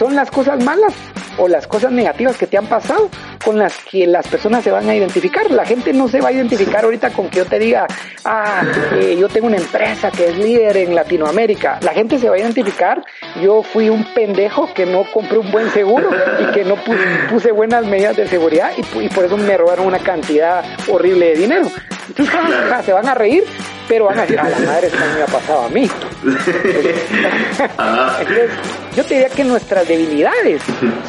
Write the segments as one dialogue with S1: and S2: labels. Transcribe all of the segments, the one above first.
S1: son las cosas malas o las cosas negativas que te han pasado con las que las personas se van a identificar. La gente no se va a identificar ahorita con que yo te diga, ah, eh, yo tengo una empresa que es líder en Latinoamérica. La gente se va a identificar, yo fui un pendejo que no compré un buen seguro y que no puse, buenas medidas de seguridad y, y, por eso me robaron una cantidad horrible de dinero. Entonces se van a reír, pero van a decir, a la madre, esto me ha pasado a mí. Entonces, yo te diría que nuestras debilidades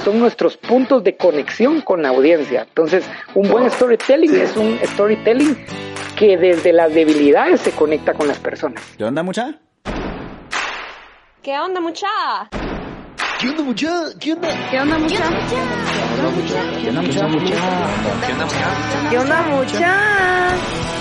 S1: son nuestros puntos de conexión con la audiencia. Entonces, un buen storytelling es un storytelling que desde las debilidades se conecta con las personas.
S2: ¿Qué onda, mucha?
S3: ¿Qué onda, mucha?
S4: ¿Qué onda, mucha? ¿Qué onda?
S3: ¿Qué onda, mucha? ¿Qué onda, mucha? ¿Qué onda, mucha? ¿Qué onda, mucha? ¿Qué onda, mucha?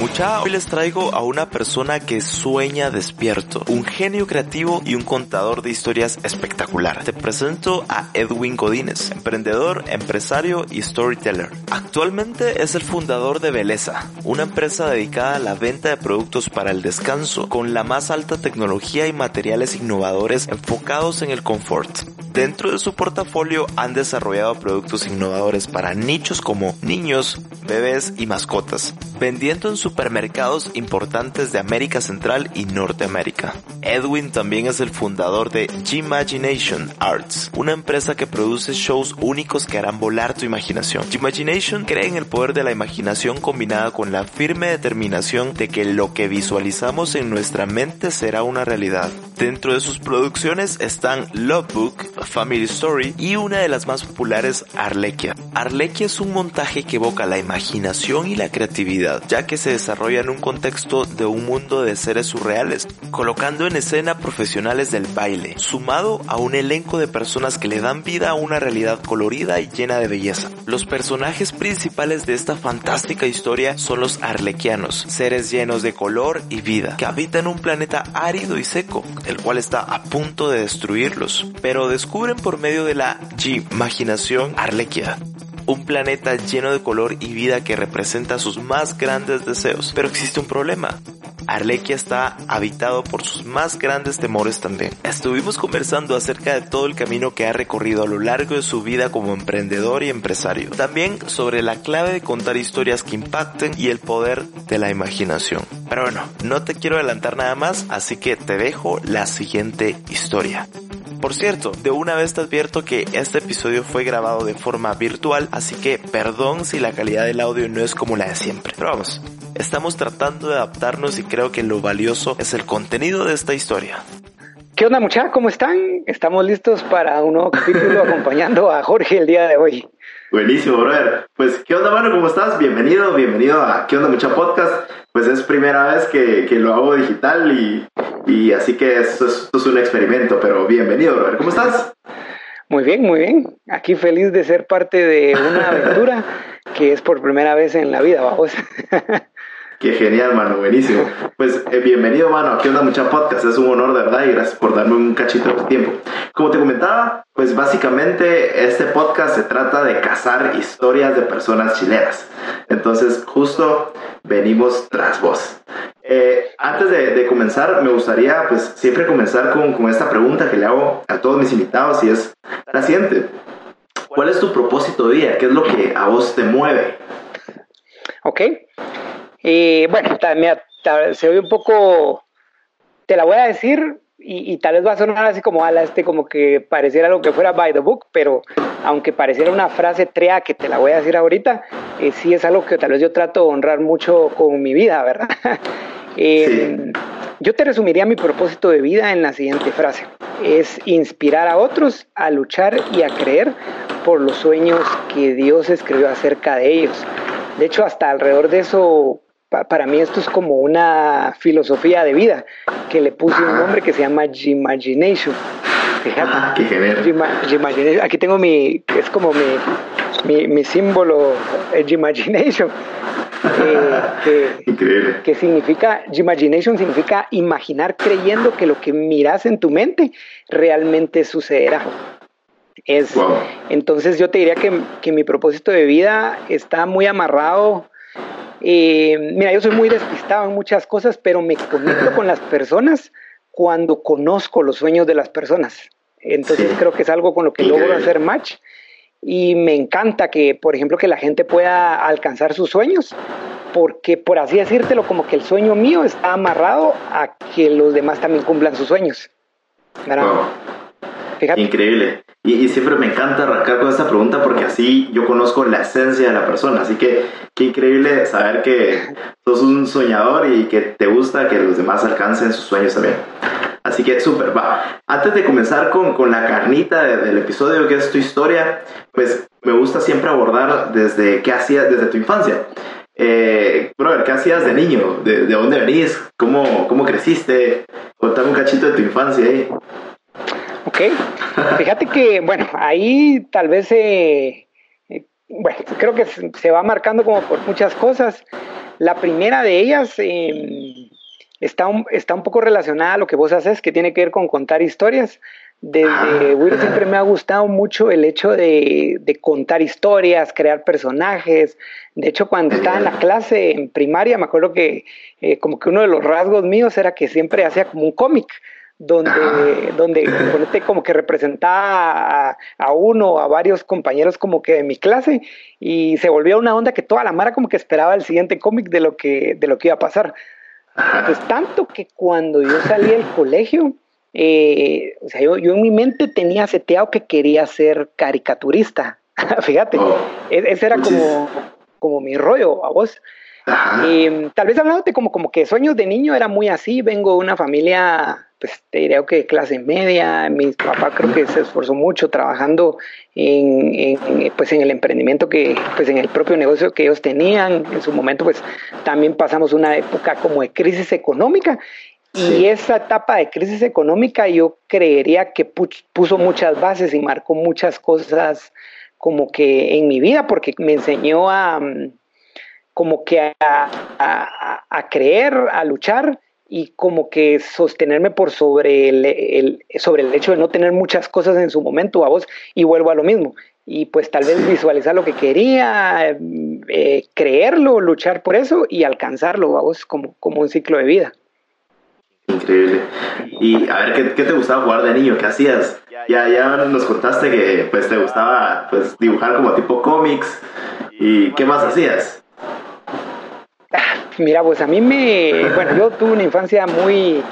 S4: Mucha, hoy les traigo a una persona que sueña despierto, un genio creativo y un contador de historias espectacular. Te presento a Edwin Godínez, emprendedor, empresario y storyteller. Actualmente es el fundador de Beleza, una empresa dedicada a la venta de productos para el descanso con la más alta tecnología y materiales innovadores enfocados en el confort. Dentro de su portafolio han desarrollado productos innovadores para nichos como niños, bebés y mascotas, vendiendo en supermercados importantes de América Central y Norteamérica. Edwin también es el fundador de G-Imagination Arts, una empresa que produce shows únicos que harán volar tu imaginación. G-Imagination cree en el poder de la imaginación combinada con la firme determinación de que lo que visualizamos en nuestra mente será una realidad. Dentro de sus producciones están Love Book, Family Story y una de las más populares, Arlequia. Arlequia es un montaje que evoca la imaginación y la creatividad, ya que se desarrolla en un contexto de un mundo de seres surreales, colocando en escena profesionales del baile, sumado a un elenco de personas que le dan vida a una realidad colorida y llena de belleza. Los personajes principales de esta fantástica historia son los arlequianos, seres llenos de color y vida, que habitan un planeta árido y seco, el cual está a punto de destruirlos, pero descubren por medio de la G-imaginación Arlequia un planeta lleno de color y vida que representa sus más grandes deseos. Pero existe un problema. Arlequia está habitado por sus más grandes temores también. Estuvimos conversando acerca de todo el camino que ha recorrido a lo largo de su vida como emprendedor y empresario. También sobre la clave de contar historias que impacten y el poder de la imaginación. Pero bueno, no te quiero adelantar nada más, así que te dejo la siguiente historia. Por cierto, de una vez te advierto que este episodio fue grabado de forma virtual, así que perdón si la calidad del audio no es como la de siempre. Pero vamos, estamos tratando de adaptarnos y creo que lo valioso es el contenido de esta historia.
S1: ¿Qué onda muchachos? ¿Cómo están? Estamos listos para un nuevo capítulo acompañando a Jorge el día de hoy.
S4: Buenísimo, brother. Pues, ¿qué onda, mano? ¿Cómo estás? Bienvenido, bienvenido a ¿Qué onda, mucha podcast? Pues es primera vez que, que lo hago digital y, y así que esto es, es, un experimento, pero bienvenido, brother. ¿Cómo estás?
S1: Muy bien, muy bien. Aquí feliz de ser parte de una aventura que es por primera vez en la vida, vamos.
S4: Qué genial, mano, buenísimo. Pues eh, bienvenido, mano, aquí onda mucha podcast. Es un honor, de verdad, y gracias por darme un cachito de tu tiempo. Como te comentaba, pues básicamente este podcast se trata de cazar historias de personas chilenas. Entonces, justo venimos tras vos. Eh, antes de, comenzar, me gustaría, pues, siempre comenzar con, con esta pregunta que le hago a todos mis invitados y es la siguiente. ¿Cuál es tu propósito de vida? ¿Qué es lo que a vos te mueve?
S1: Ok. Y bueno, se ve un poco, te la voy a decir y, tal vez va a sonar así como ala, este como que pareciera lo que fuera by the book, pero aunque pareciera una frase trea que te la voy a decir ahorita, eh, sí es algo que tal vez yo trato de honrar mucho con mi vida, ¿verdad? Em, yo te resumiría mi propósito de vida en la siguiente frase. Es inspirar a otros a luchar y a creer por los sueños que Dios escribió acerca de ellos. De hecho, hasta alrededor de eso para mí esto es como una filosofía de vida que le puse un nombre que se llama Gimagination.
S3: Fíjate. Ah, qué
S1: Aquí tengo mi, es como mi, mi, mi símbolo, Gimagination. Eh, que, que significa, Imagination significa imaginar creyendo que lo que miras en tu mente realmente sucederá. Es, Entonces yo te diría que, que, mi propósito de vida está muy amarrado. Eh, mira, yo soy muy despistado en muchas cosas, pero me conecto con las personas cuando conozco los sueños de las personas. Entonces creo que es algo con lo que logro hacer match y me encanta que, por ejemplo, que la gente pueda alcanzar sus sueños, porque por así decírtelo, como que el sueño mío está amarrado a que los demás también cumplan sus sueños.
S3: Increíble. Y, siempre me encanta arrancar con esta pregunta porque así yo conozco la esencia de la persona. Así que qué increíble saber que sos un soñador y que te gusta que los demás alcancen sus sueños también. Así que súper, va. Antes de comenzar con, con la carnita del episodio que es tu historia, pues me gusta siempre abordar desde qué hacías desde tu infancia. Eh, brother, ¿qué hacías de niño? ¿De, de dónde venís? ¿Cómo, ¿Cómo creciste? Contame un cachito de tu infancia ahí.
S1: Ok, fíjate que, bueno, ahí tal vez, eh, eh, bueno, creo que se va marcando como por muchas cosas. La primera de ellas em, está, un, está un poco relacionada a lo que vos haces, que tiene que ver con contar historias. Desde ah. Will siempre me ha gustado mucho el hecho de, de, contar historias, crear personajes. De hecho, cuando estaba en la clase en primaria, me acuerdo que eh, como que uno de los rasgos míos era que siempre hacía como un cómic donde, donde como que representaba a, uno o a varios compañeros como que de mi clase y se volvió una onda que toda la mara como que esperaba el siguiente cómic de lo que de lo que iba a pasar. Pues tanto que cuando yo salí del colegio, eh, o sea, yo, yo, en mi mente tenía seteado que quería ser caricaturista. Fíjate, oh. e, ese era como, como mi rollo a vos. Eh, tal vez hablándote como, como que sueños de niño era muy así, vengo de una familia pues te diría que clase media, mi papá creo que se esforzó mucho trabajando en, pues en el emprendimiento que, pues en el propio negocio que ellos tenían, en su momento pues también pasamos una época como de crisis económica y esa etapa de crisis económica yo creería que puso muchas bases y marcó muchas cosas como que en mi vida porque me enseñó a como que a, a creer, a luchar y como que sostenerme por sobre el, sobre el hecho de no tener muchas cosas en su momento a vos y vuelvo a lo mismo y pues tal vez visualizar lo que quería, eh, creerlo, luchar por eso y alcanzarlo a vos como, como un ciclo de vida.
S3: Increíble. Y a ver, ¿qué, ¿qué, te gustaba jugar de niño? ¿Qué hacías? Ya, ya nos contaste que pues te gustaba pues dibujar como tipo cómics y ¿qué más hacías?
S1: Mira, pues a mí me, bueno, yo tuve una infancia muy,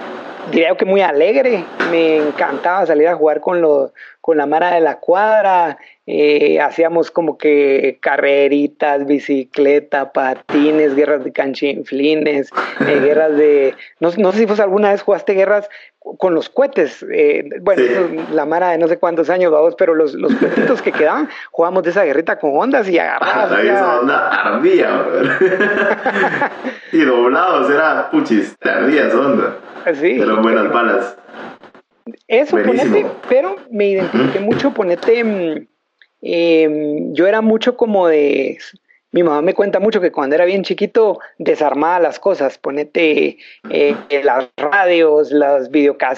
S1: diría que muy alegre, me encantaba salir a jugar con, lo, con la mara de la cuadra, eh, hacíamos como que carreritas, bicicleta, patines, guerras de canchinflines, eh, guerras de, no, no sé si vos alguna vez jugaste guerras con los cohetes, eh, bueno, la mara de no sé cuántos años, vamos, pero los, los cohetitos que quedaban, jugamos de esa guerrita con ondas y agarradas.
S3: Ah, esa onda ardía, y doblados, era puchis, te ardía esa onda. Sí. Eran buenas balas.
S1: Eso, ponete, pero me identifiqué mucho, ponete, em, yo era mucho como de mi mamá me cuenta mucho que cuando era bien chiquito desarmaba las cosas, ponete eh, las radios, las,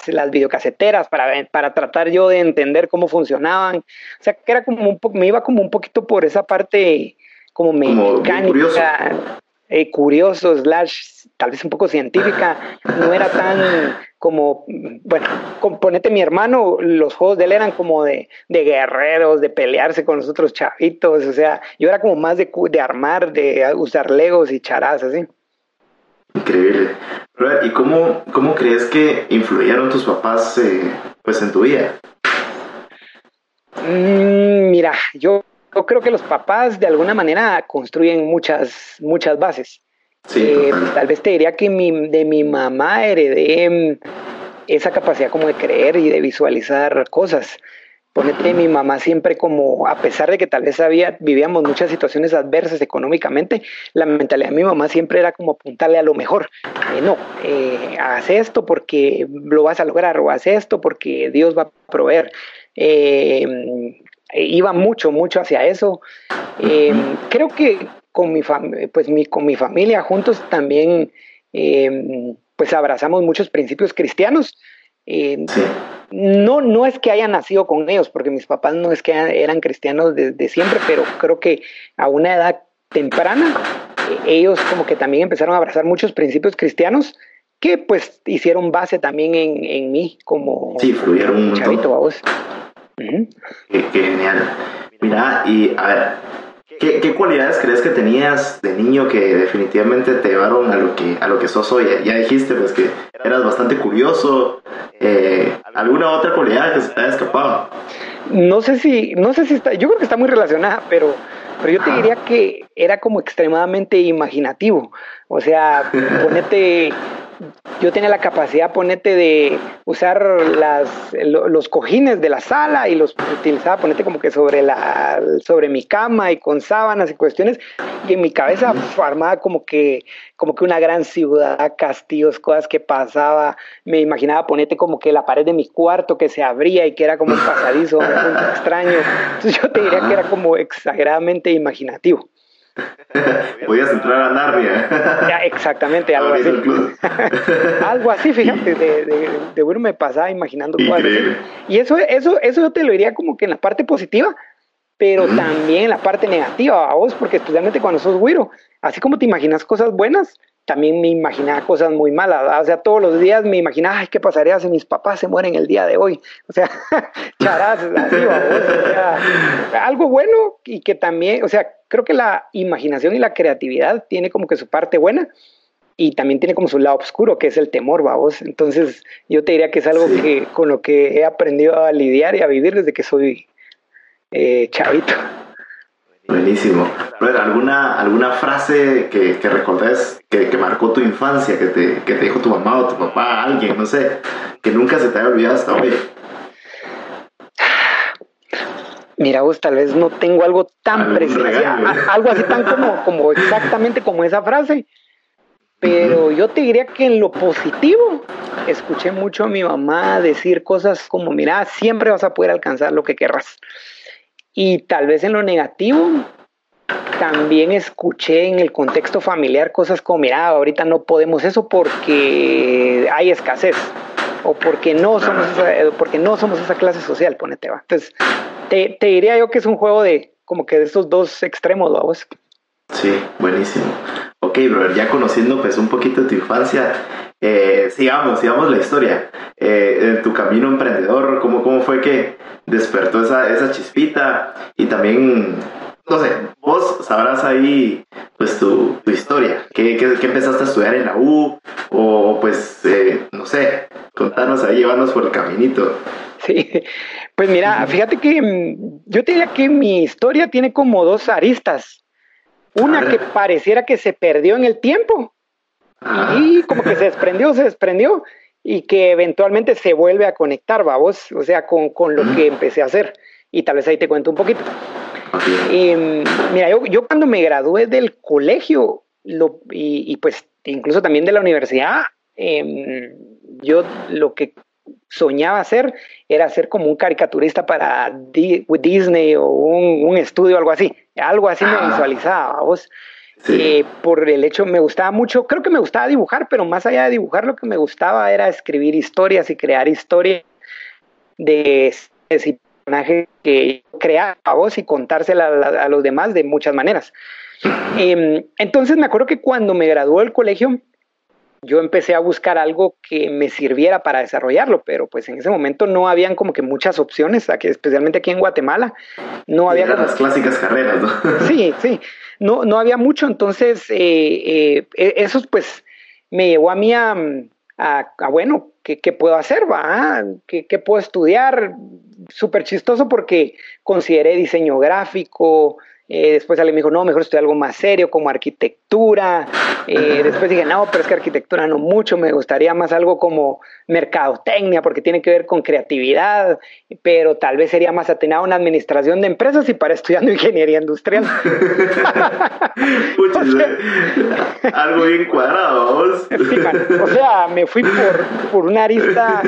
S1: las videocaseteras para, para tratar yo de entender cómo funcionaban. O sea, que era como un poco, me iba como un poquito por esa parte como, mecánica, eh, curioso, slash, tal vez un poco científica, no era tan como, bueno, ponete mi hermano, los juegos de él eran como de, de, guerreros, de pelearse con los otros chavitos, o sea, yo era como más de, de armar, de usar legos y charas, así.
S3: Increíble. ¿Y cómo, cómo crees que influyeron tus papás eh, pues en tu vida?
S1: Mm, mira, yo yo creo que los papás de alguna manera construyen muchas, muchas bases. Eh, tal vez te diría que de mi mamá heredé mm, esa capacidad como de creer y de visualizar cosas. Ponete, mi mamá siempre como, a pesar de que tal vez había, vivíamos muchas situaciones adversas económicamente, la mentalidad de mi mamá siempre era como apuntarle a lo mejor. Eh, no, eh, haz esto porque lo vas a lograr, o haz esto porque Dios va a proveer. Eh, iba mucho, mucho hacia eso. creo que con mi, pues mi, con mi familia juntos también pues abrazamos muchos principios cristianos. Sí no, no es que haya nacido con ellos, porque mis papás no es que eran cristianos desde siempre, pero creo que a una edad temprana eh, ellos como que también empezaron a abrazar muchos principios cristianos que pues hicieron base también en, en mí como,
S3: sí, fluyeron un chavito, vos. qué, genial. Mira, y a ver, ¿Qué, cualidades crees que tenías de niño que definitivamente te llevaron a lo que, a lo que sos hoy? Ya dijiste pues, que eras bastante curioso. Eh, ¿Alguna otra cualidad que se te haya escapado?
S1: No sé si, no sé si está, yo creo que está muy relacionada, pero, pero yo te diría que era como extremadamente imaginativo. O sea, ponete yo tenía la capacidad, ponete, de usar las, los cojines de la sala y los utilizaba, ponete como que sobre, la, sobre mi cama y con sábanas y cuestiones, y en mi cabeza armaba como que, como que una gran ciudad, castillos, cosas que pasaba, me imaginaba, ponete como que la pared de mi cuarto que se abría y que era como un pasadizo, un extraño, entonces yo te diría que era como exageradamente imaginativo.
S3: Podías entrar a Narnia.
S1: Ya, exactamente, algo así. algo así, fíjate, de, de, de bueno me pasaba imaginando cosas. Y eso, eso, eso yo te lo diría como que en la parte positiva, pero también en la parte negativa a vos, porque especialmente cuando sos güiro, así como te imaginas cosas buenas, también me imaginaba cosas muy malas, o sea, todos los días me imaginaba, ay, ¿qué pasaría si mis papás se mueren el día de hoy? O sea, charaz, así, o sea, algo bueno y que también, o sea, creo que la imaginación y la creatividad tiene como que su parte buena y también tiene como su lado oscuro, que es el temor, vamos. Entonces, yo te diría que es algo que con lo que he aprendido a lidiar y a vivir desde que soy eh, chavito.
S3: Buenísimo. ¿alguna, alguna frase que, que recordes que, que, marcó tu infancia, que te, que te dijo tu mamá o tu papá, alguien, no sé, que nunca se te haya olvidado hasta hoy?
S1: Mira, vos tal vez no tengo algo tan preciso, algo así tan como, como exactamente como esa frase, pero yo te diría que en lo positivo, escuché mucho a mi mamá decir cosas como, mira, siempre vas a poder alcanzar lo que querrás. Y tal vez en lo negativo, también escuché en el contexto familiar cosas como, mira, ahorita no podemos eso porque hay escasez o porque no somos esa, porque no somos esa clase social, ponete va. Entonces, te, te, diría yo que es un juego de como que de estos dos extremos, vamos.
S3: Sí, buenísimo. Ok, brother, ya conociendo pues un poquito de tu infancia, eh, sigamos, sigamos la historia. Eh, en tu camino emprendedor, ¿cómo, ¿cómo fue que despertó esa, esa chispita? Y también, no sé, vos sabrás ahí pues tu, tu historia. ¿Qué, ¿Qué, qué, empezaste a estudiar en la U? O pues, eh, no sé, contanos ahí, llévanos por el caminito.
S1: Sí, pues mira, fíjate que mm, yo te diría que mi historia tiene como dos aristas. Una que pareciera que se perdió en el tiempo ah. y como que se desprendió, se desprendió y que eventualmente se vuelve a conectar, vamos, o sea, con, con lo que empecé a hacer. Y tal vez ahí te cuento un poquito. Mm, mira, yo, yo, cuando me gradué del colegio lo, y, y, pues incluso también de la universidad, eh, yo lo que soñaba hacer era ser como un caricaturista para Disney o un, estudio, algo así. Algo así me visualizaba, vos. Eh, por el hecho, me gustaba mucho, creo que me gustaba dibujar, pero más allá de dibujar, lo que me gustaba era escribir historias y crear historias de, personajes que creaba vos y contársela a, los demás de muchas maneras. Em, entonces me acuerdo que cuando me graduó del colegio, yo empecé a buscar algo que me sirviera para desarrollarlo, pero pues en ese momento no habían como que muchas opciones, aquí, especialmente aquí en Guatemala, no había...
S3: las clásicas carreras, ¿no?
S1: Sí, sí, no, no había mucho, entonces eh, eh, e, eso pues me llevó a mí a, a, bueno, ¿qué, ¿qué, puedo hacer? Va? ¿Qué, ¿Qué, puedo estudiar? Súper chistoso porque consideré diseño gráfico, Eh, después alguien me dijo, no, mejor estudiar algo más serio como arquitectura. Eh, después dije, no, pero es que arquitectura no mucho, me gustaría más algo como mercadotecnia porque tiene que ver con creatividad, pero tal vez sería más atenado una administración de empresas y para estudiando ingeniería industrial.
S3: algo bien cuadrado, vos.
S1: o sea, me fui por, por una arista,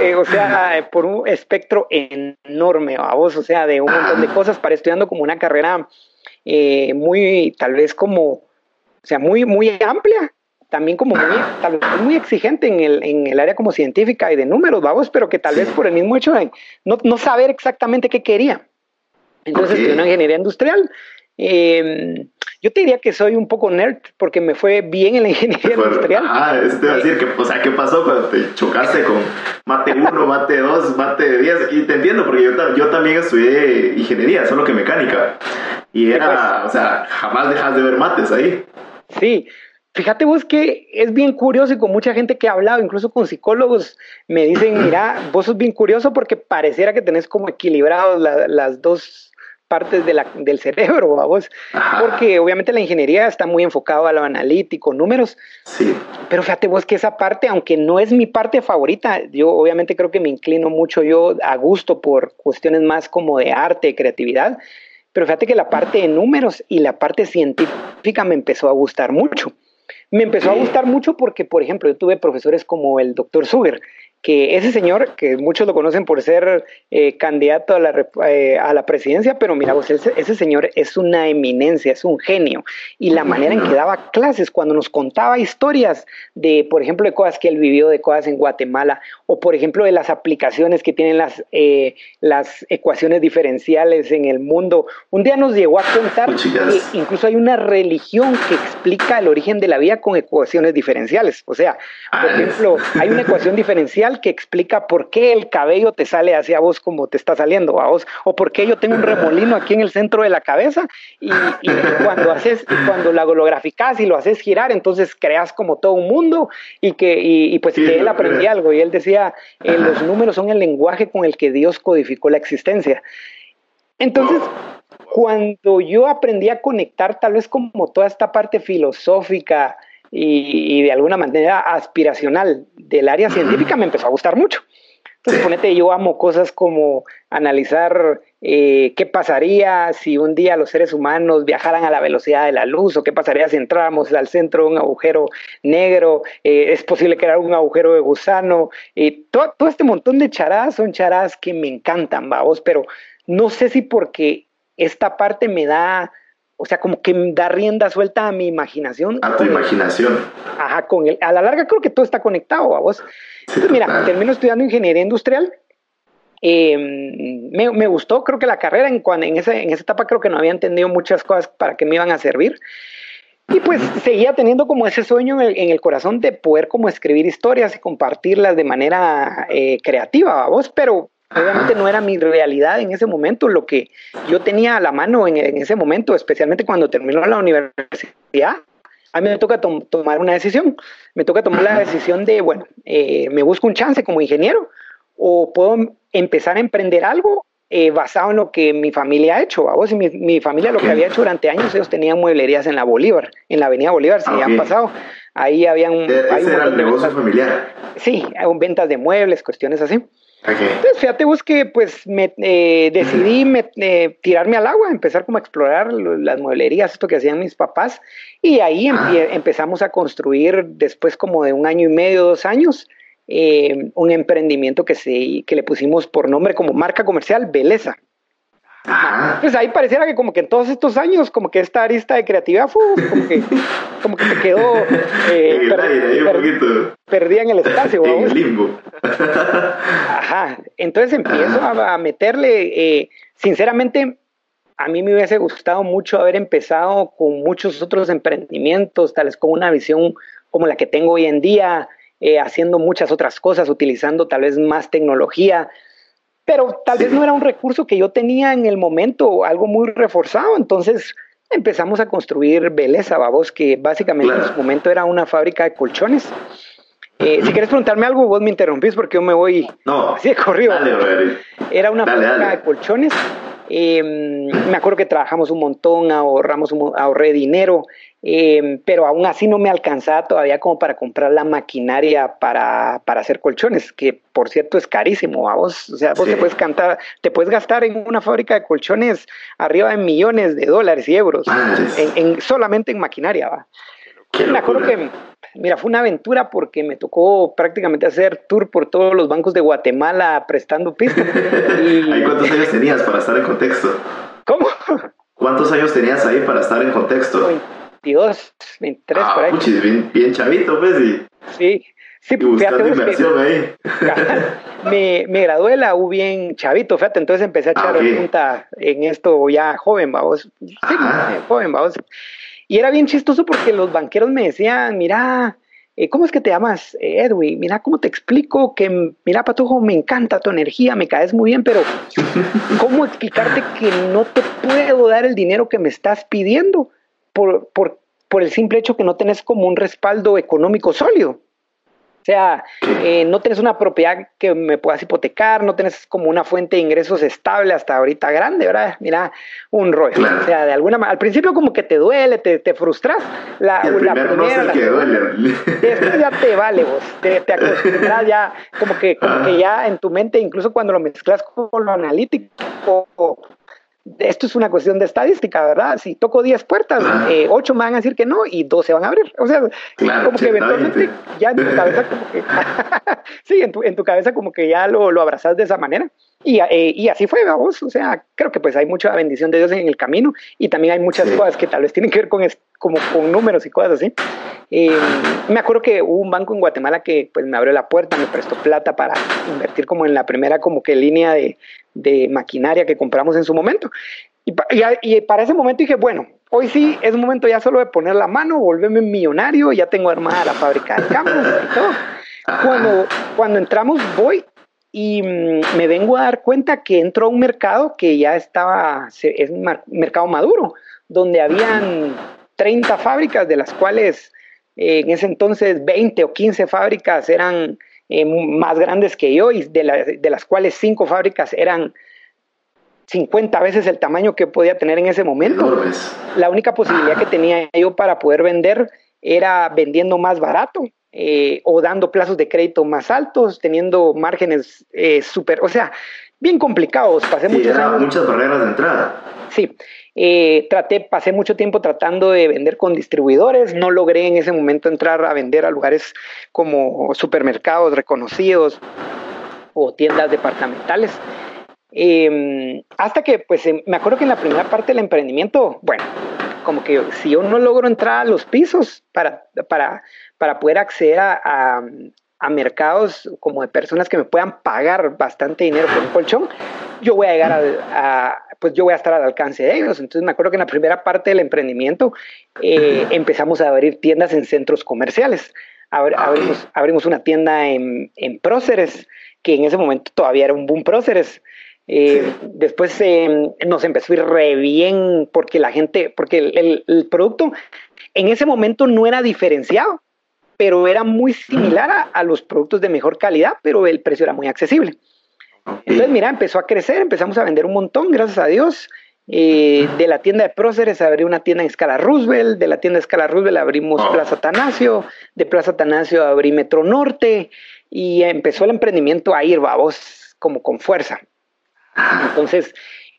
S1: eh, o sea, por un espectro enorme, vos, o sea, de un montón de cosas para estudiando como una carrera eh, muy, tal vez como, o sea, muy, muy amplia, también como muy, tal vez muy exigente en el, en el área como científica y de números, vamos, pero que tal vez por el mismo hecho de no, no saber exactamente qué quería. Entonces, okay. una ingeniería industrial. Eh, yo te diría que soy un poco nerd porque me fue bien en la ingeniería industrial.
S3: Ah, es decir, que, o sea, ¿qué pasó cuando te chocaste con mate 1, mate 2, mate 10? Y te entiendo porque yo, yo también estudié ingeniería, solo que mecánica. Y era, pues. o sea, jamás dejas de ver mates ahí.
S1: Sí, Fíjate vos que es bien curioso y con mucha gente que he hablado, incluso con psicólogos, me dicen, mira, vos sos bien curioso porque pareciera que tenés como equilibrados la, las dos partes de la, del cerebro, vos, porque obviamente la ingeniería está muy enfocado a lo analítico, números,
S3: sí.
S1: pero fíjate vos que esa parte, aunque no es mi parte favorita, yo obviamente creo que me inclino mucho yo a gusto por cuestiones más como de arte, creatividad, pero fíjate que la parte de números y la parte científica me empezó a gustar mucho. Me empezó a gustar mucho porque, por ejemplo, yo tuve profesores como el doctor Suger, que ese señor, que muchos lo conocen por ser eh, candidato a la, eh, a la presidencia, pero mira vos, ese, ese, señor es una eminencia, es un genio. Y la manera en que daba clases, cuando nos contaba historias de, por ejemplo, de cosas que él vivió, de cosas en Guatemala, o por ejemplo de las aplicaciones que tienen las, eh, las ecuaciones diferenciales en el mundo. Un día nos llegó a contar que incluso hay una religión que explica el origen de la vida con ecuaciones diferenciales. O sea, por ejemplo, hay una ecuación diferencial que explica por qué el cabello te sale hacia vos como te está saliendo a vos, o por qué yo tengo un remolino aquí en el centro de la cabeza y, y cuando haces, cuando lo holograficás y lo haces girar, entonces creas como todo un mundo y que, y, y pues sí, que él aprendía algo y él decía, eh, los números son el lenguaje con el que Dios codificó la existencia. Entonces, cuando yo aprendí a conectar tal vez como toda esta parte filosófica, y, y, de alguna manera aspiracional del área científica me empezó a gustar mucho. Entonces, ponete, yo amo cosas como analizar eh, qué pasaría si un día los seres humanos viajaran a la velocidad de la luz o qué pasaría si entráramos al centro de un agujero negro, eh, es posible crear un agujero de gusano, eh, todo, todo, este montón de charadas son charadas que me encantan, vamos, pero no sé si porque esta parte me da o sea, como que da rienda suelta a mi imaginación.
S3: A tu imaginación.
S1: Ajá, con el, a la larga creo que todo está conectado a vos. Entonces, mira, termino estudiando ingeniería industrial. Eh, me, me, gustó, creo que la carrera, en, cuando, en, esa, en esa etapa creo que no había entendido muchas cosas para que me iban a servir. Y pues seguía teniendo como ese sueño en el, en el, corazón de poder como escribir historias y compartirlas de manera eh, creativa, vos, pero Obviamente no era mi realidad en ese momento, lo que yo tenía a la mano en, en ese momento, especialmente cuando terminó la universidad, a mí me toca to tomar una decisión. Me toca tomar la decisión de, bueno, eh, me busco un chance como ingeniero o puedo empezar a emprender algo eh, basado en lo que mi familia ha hecho. ¿vos? Mi, mi familia lo que había hecho durante años, ellos tenían mueblerías en la Bolívar, en la avenida Bolívar, se okay. habían pasado. Ahí habían...
S3: Ese
S1: hay
S3: era el negocio familiar.
S1: Sí, ventas de muebles, cuestiones así.
S3: Okay.
S1: Entonces, fíjate vos que pues me eh, decidí me, eh, tirarme al agua, empezar como a explorar las mueblerías, esto que hacían mis papás, y ahí ah. empezamos a construir después como de un año y medio, dos años, eh, un emprendimiento que, se, que le pusimos por nombre como marca comercial Beleza.
S3: Ajá.
S1: Pues ahí pareciera que como que en todos estos años, como que esta arista de creatividad, fue como que, como que se quedó
S3: eh, aire, per, per,
S1: perdida en el espacio.
S3: En el limbo.
S1: Ajá. Entonces empiezo a, a meterle, eh, sinceramente, a mí me hubiese gustado mucho haber empezado con muchos otros emprendimientos, tales como una visión como la que tengo hoy en día, eh, haciendo muchas otras cosas, utilizando tal vez más tecnología, pero tal vez no era un recurso que yo tenía en el momento, algo muy reforzado, entonces empezamos a construir Beleza, babos, que básicamente en su momento era una fábrica de colchones. Eh, si quieres preguntarme algo, vos me interrumpís porque yo me voy
S3: no,
S1: así de corrido.
S3: Dale,
S1: era una
S3: dale,
S1: fábrica de colchones. Em, me acuerdo que trabajamos un montón, ahorramos, ahorré dinero, em, pero aún así no me alcanzaba todavía como para comprar la maquinaria para, para hacer colchones, que por cierto es carísimo, vos, o sea, vos te puedes cantar, te puedes gastar en una fábrica de colchones arriba de millones de dólares y euros, en, solamente en maquinaria, ¿va? Me acuerdo que Mira, fue una aventura porque me tocó prácticamente hacer tour por todos los bancos de Guatemala prestando pistas.
S3: Y... ¿Cuántos años tenías para estar en contexto?
S1: ¿Cómo?
S3: ¿Cuántos años tenías ahí para estar en contexto?
S1: 22, 23
S3: ah,
S1: por ahí.
S3: Puchis, bien, bien, chavito, pues. Y...
S1: Sí, sí,
S3: y buscando inversión ahí.
S1: me, me gradué de la U bien chavito, fíjate, entonces empecé a echar ah, punta en esto ya joven, vamos. Sí, joven, vamos. Y era bien chistoso porque los banqueros me decían, mira, eh, ¿cómo es que te llamas, eh, Edwin? Mira, ¿cómo te explico que, mira, Patujo, me encanta tu energía, me caes muy bien, pero ¿cómo explicarte que no te puedo dar el dinero que me estás pidiendo por, por, por el simple hecho que no tenés como un respaldo económico sólido? O sea, eh, no tienes una propiedad que me puedas hipotecar, no tienes como una fuente de ingresos estable hasta ahorita grande, ¿verdad? Mira, un rollo. O sea, de alguna manera, al principio como que te duele, te, te frustras. La,
S3: el la primera, no es el que duele.
S1: Después ya te vale vos, te, te acostumbras ya, como que, como que ya en tu mente, incluso cuando lo mezclas con lo analítico, esto es una cuestión de estadística, ¿verdad? Si toco 10 puertas, 8 eh, me van a decir que no y 2 se van a abrir. O sea, como que eventualmente ya en tu cabeza como que, sí, en tu, en tu cabeza como que ya lo, lo abrazas de esa manera. Y, eh, y, así fue, vamos, o sea, creo que pues hay mucha bendición de Dios en el camino y también hay muchas cosas que tal vez tienen que ver con, como con números y cosas así. Eh, me acuerdo que hubo un banco en Guatemala que pues me abrió la puerta, me prestó plata para invertir como en la primera como que línea de, de maquinaria que compramos en su momento. Y, y, para ese momento dije, bueno, hoy sí es momento ya solo de poner la mano, volverme millonario, ya tengo armada la fábrica de campos y todo. Cuando, cuando entramos voy y mm, me vengo a dar cuenta que entro a un mercado que ya estaba, es un mercado maduro, donde habían 30 fábricas, de las cuales eh, en ese entonces 20 o 15 fábricas eran eh, más grandes que yo y de, de las cuales 5 fábricas eran 50 veces el tamaño que podía tener en ese momento. La única posibilidad que tenía yo para poder vender era vendiendo más barato eh, o dando plazos de crédito más altos, teniendo márgenes eh, súper, o sea, bien complicados.
S3: Pasé muchos muchas barreras de entrada.
S1: Sí, eh, traté, pasé mucho tiempo tratando de vender con distribuidores, no logré en ese momento entrar a vender a lugares como supermercados reconocidos o tiendas departamentales. Em, hasta que, pues, em, me acuerdo que en la primera parte del emprendimiento, bueno, como que si yo no logro entrar a los pisos para, para, para poder acceder a, a, mercados como de personas que me puedan pagar bastante dinero por un colchón, yo voy a llegar a, pues yo voy a estar al alcance de ellos. Entonces me acuerdo que en la primera parte del emprendimiento eh, empezamos a abrir tiendas en centros comerciales. abrimos, abrimos, una tienda en, en Próceres, que en ese momento todavía era un boom Próceres. Eh, después eh, nos empezó a ir re bien porque la gente, porque el, el, producto en ese momento no era diferenciado pero era muy similar a, los productos de mejor calidad, pero el precio era muy accesible. Entonces, mira, empezó a crecer, empezamos a vender un montón, gracias a Dios. Eh, de la tienda de Próceres abrí una tienda en Escala Roosevelt, de la tienda de Escala Roosevelt abrimos Plaza Tanasio, de Plaza Tanasio abrí Metro Norte y empezó el emprendimiento a ir, vamos, como con fuerza. Entonces,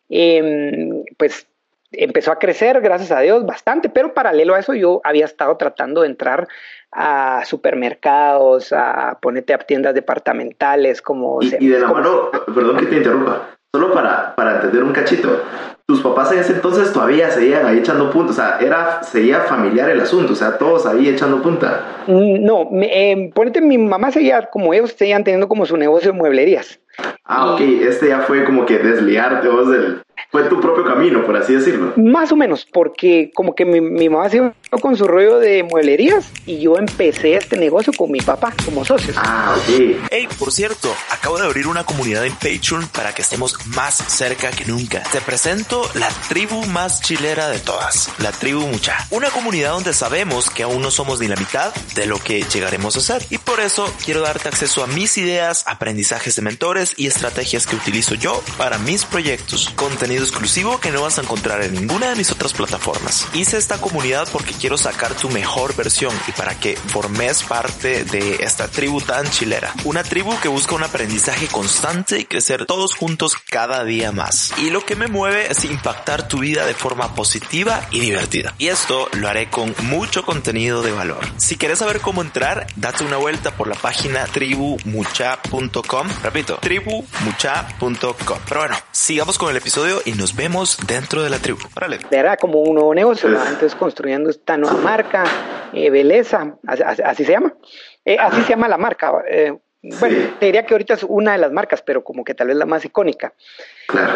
S1: em, pues empezó a crecer, gracias a Dios, bastante, pero paralelo a eso yo había estado tratando de entrar a supermercados, a ponerte a tiendas departamentales, como...
S3: Y, de la mano, perdón que te interrumpa, solo para, para entender un cachito, tus papás en ese entonces todavía seguían ahí echando punta, o sea, era, seguía familiar el asunto, o sea, todos ahí echando punta.
S1: Mm, no, eh, ponete, mi mamá seguía, como ellos seguían teniendo como su negocio de mueblerías.
S3: Ah, ok, este ya fue como que desliarte vos del, fue tu propio camino, por así decirlo.
S1: Más o menos, porque como que mi, mi mamá se con su rollo de mueblerías y yo empecé este negocio con mi papá como socios.
S3: Ah, ok.
S4: Hey, por cierto, acabo de abrir una comunidad en Patreon para que estemos más cerca que nunca. Te presento la tribu más chilera de todas, la tribu Mucha. Una comunidad donde sabemos que aún no somos ni la mitad de lo que llegaremos a ser. Y por eso quiero darte acceso a mis ideas, aprendizajes de mentores y estrategias que utilizo yo para mis proyectos. Contenido contenido exclusivo que no vas a encontrar en ninguna de mis otras plataformas. Hice esta comunidad porque quiero sacar tu mejor versión y para que formes parte de esta tribu tan chilera. Una tribu que busca un aprendizaje constante y crecer todos juntos cada día más. Y lo que me mueve es impactar tu vida de forma positiva y divertida. Y esto lo haré con mucho contenido de valor. Si quieres saber cómo entrar, date una vuelta por la página tribumucha.com. Repito, tribumucha.com. Pero bueno, sigamos con el episodio y nos vemos dentro de la tribu.
S1: Órale. Era como un nuevo negocio, entonces construyendo esta nueva marca, eh, Beleza, así, se llama. Eh, así se llama la marca. Eh, bueno, te diría que ahorita es una de las marcas, pero como que tal vez la más icónica.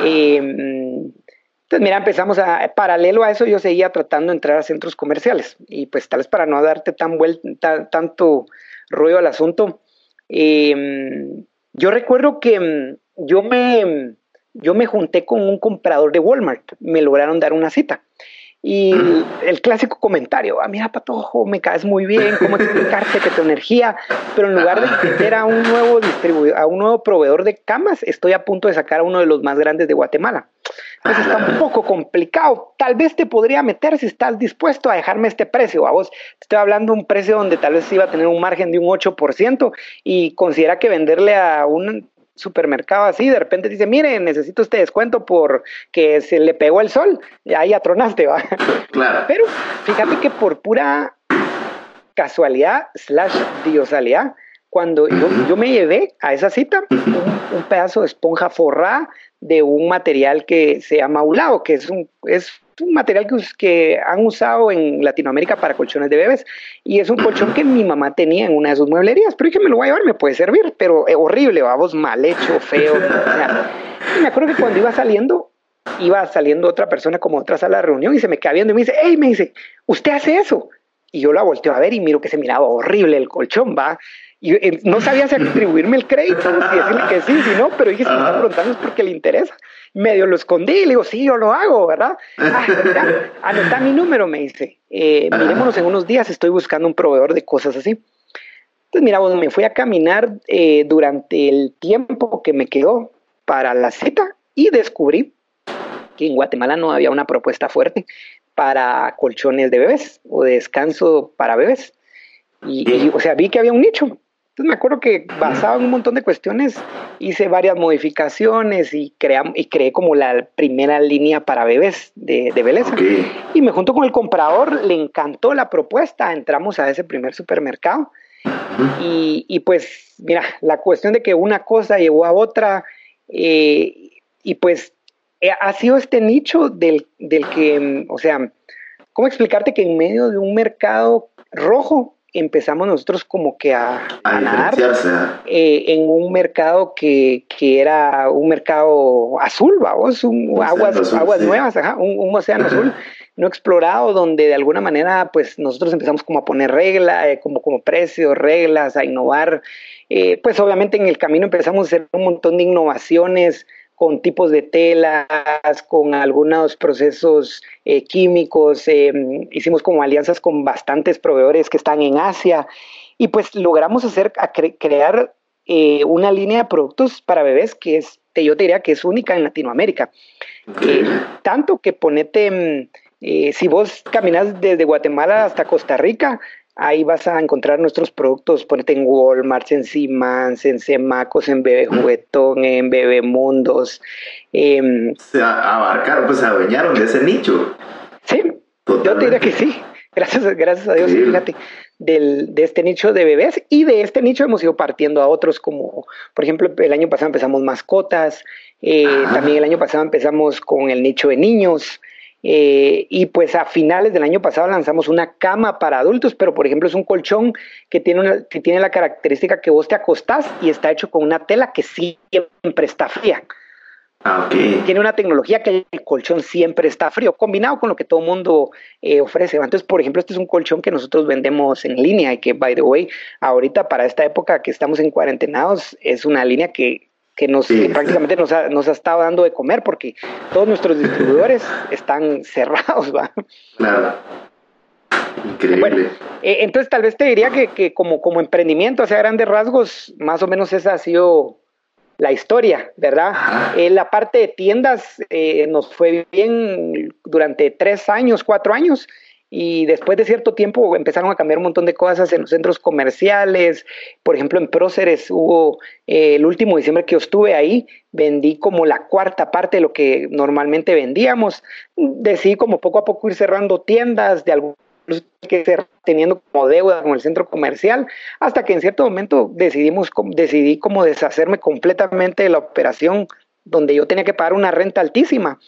S1: entonces, mira, empezamos a, paralelo a eso, yo seguía tratando de entrar a centros comerciales. Y pues tal vez para no darte tan vuelta, tanto ruido al asunto, yo recuerdo que yo me, yo me junté con un comprador de Walmart, me lograron dar una cita. Y el, clásico comentario, ah, mira, Patojo, me caes muy bien, cómo explicarte que tu energía, pero en lugar de meter a un nuevo distribuidor, a un nuevo proveedor de camas, estoy a punto de sacar a uno de los más grandes de Guatemala. Entonces está un poco complicado. Tal vez te podría meter si estás dispuesto a dejarme este precio. A vos te estoy hablando de un precio donde tal vez iba a tener un margen de un 8% y considera que venderle a un supermercado así, de repente dice, mire, necesito este descuento porque se le pegó el sol, y ahí atronaste, va. Claro. Pero fíjate que por pura casualidad slash diosalidad, cuando yo, me llevé a esa cita un, pedazo de esponja forrada de un material que se llama ulao, que es un, es un material que, que, han usado en Latinoamérica para colchones de bebés. Y es un colchón que mi mamá tenía en una de sus mueblerías. Pero dije, me lo voy a llevar, me puede servir. Pero es horrible, vamos, mal hecho, feo. y me acuerdo que cuando iba saliendo, iba saliendo otra persona como otra sala de reunión y se me queda viendo y me dice, hey, me dice, ¿usted hace eso? Y yo la volteo a ver y miro que se miraba horrible el colchón, va. Y eh, no sabía si atribuirme el crédito, si decirle que sí, si no, pero dije, si me está preguntando es porque le interesa medio lo escondí, le digo, sí, yo lo hago, ¿verdad? Ah, mira, anota mi número, me dice. Eh, mirémonos en unos días, estoy buscando un proveedor de cosas así. Entonces, mira, bueno, me fui a caminar eh, durante el tiempo que me quedó para la cita y descubrí que en Guatemala no había una propuesta fuerte para colchones de bebés o de descanso para bebés. y, o sea, vi que había un nicho. Entonces me acuerdo que basado en un montón de cuestiones hice varias modificaciones y, y creé como la primera línea para bebés de, de belleza. Y me junto con el comprador, le encantó la propuesta, entramos a ese primer supermercado. y, y, pues mira, la cuestión de que una cosa llevó a otra eh, y pues ha sido este nicho del, del que, o sea, ¿cómo explicarte que en medio de un mercado rojo empezamos nosotros como que a, ganar eh, en un mercado que, que, era un mercado azul, vamos, un, aguas, aguas nuevas, un, océano azul no explorado, donde de alguna manera pues nosotros empezamos como a poner reglas, eh, como, como precios, reglas, a innovar. Eh, pues obviamente en el camino empezamos a hacer un montón de innovaciones con tipos de telas, con algunos procesos eh, químicos, em, hicimos como alianzas con bastantes proveedores que están en Asia y pues logramos hacer, crear eh, una línea de productos para bebés que es, yo te diría que es única en Latinoamérica. Eh, tanto que ponete, em, si vos caminas desde Guatemala hasta Costa Rica, Ahí vas a encontrar nuestros productos, ponete en Walmart, en Simans, en Semacos, en Bebé Juguetón, en Bebemundos.
S3: Eh, se abarcaron, pues se adueñaron de ese nicho.
S1: Sí, yo te diría que sí. Gracias, gracias a Dios, fíjate, del, de este nicho de bebés y de este nicho hemos ido partiendo a otros como, por ejemplo, el año pasado empezamos mascotas, eh, también el año pasado empezamos con el nicho de niños, eh, y pues a finales del año pasado lanzamos una cama para adultos, pero por ejemplo es un colchón que tiene, una, que tiene la característica que vos te acostás y está hecho con una tela que siempre está fría. Ah, tiene una tecnología que el colchón siempre está frío, combinado con lo que todo el mundo eh, ofrece. Entonces, por ejemplo, este es un colchón que nosotros vendemos en línea y que, by the way, ahorita para esta época que estamos en cuarentenados, es una línea que que, nos, prácticamente nos ha, nos ha estado dando de comer porque todos nuestros distribuidores están cerrados, ¿va?
S3: Claro. Increíble.
S1: Eh, entonces tal vez te diría que, que, como, como emprendimiento, hacia grandes rasgos, más o menos esa ha sido la historia, ¿verdad? En la parte de tiendas eh, nos fue bien durante tres años, cuatro años, y después de cierto tiempo empezaron a cambiar un montón de cosas en los centros comerciales. Por ejemplo, en Próceres hubo eh, el último diciembre que yo estuve ahí, vendí como la cuarta parte de lo que normalmente vendíamos. Decidí como poco a poco ir cerrando tiendas de algunos que ser teniendo como deuda con el centro comercial, hasta que en cierto momento decidimos, decidí como deshacerme completamente de la operación donde yo tenía que pagar una renta altísima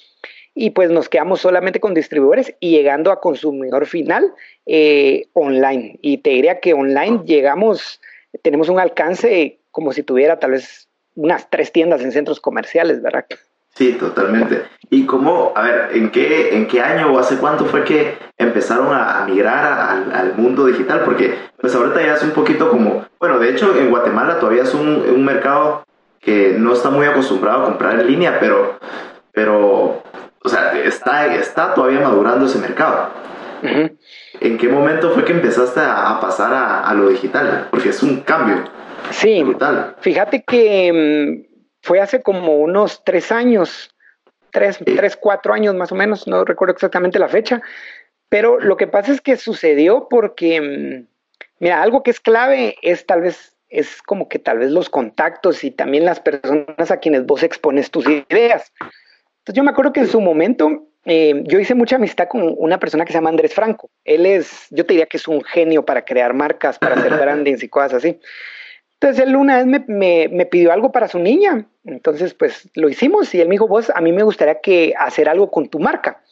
S1: y pues nos quedamos solamente con distribuidores y llegando a consumidor final eh, online. Y te diría que online llegamos, tenemos un alcance como si tuviera tal vez unas tres tiendas en centros comerciales, ¿verdad?
S3: Sí, totalmente. ¿Y cómo, a ver, en qué, en qué año o hace cuánto fue que empezaron a, migrar al, mundo digital? Porque pues ahorita ya es un poquito como, bueno, de hecho en Guatemala todavía es un, un mercado que no está muy acostumbrado a comprar en línea, pero, pero o sea, está, está todavía madurando ese mercado. ¿En qué momento fue que empezaste a, pasar a, lo digital? Porque es un cambio.
S1: Sí, brutal. Fíjate que mm, fue hace como unos tres años, tres, tres, cuatro años más o menos, no recuerdo exactamente la fecha, pero lo que pasa es que sucedió porque, mm, mira, algo que es clave es tal vez, es como que tal vez los contactos y también las personas a quienes vos expones tus ideas. Entonces yo me acuerdo que en su momento eh, yo hice mucha amistad con una persona que se llama Andrés Franco. Él es, yo te diría que es un genio para crear marcas, para hacer brandings y cosas así. Entonces él una vez me, me, pidió algo para su niña. Entonces pues lo hicimos y él me dijo, vos, a mí me gustaría que hacer algo con tu marca.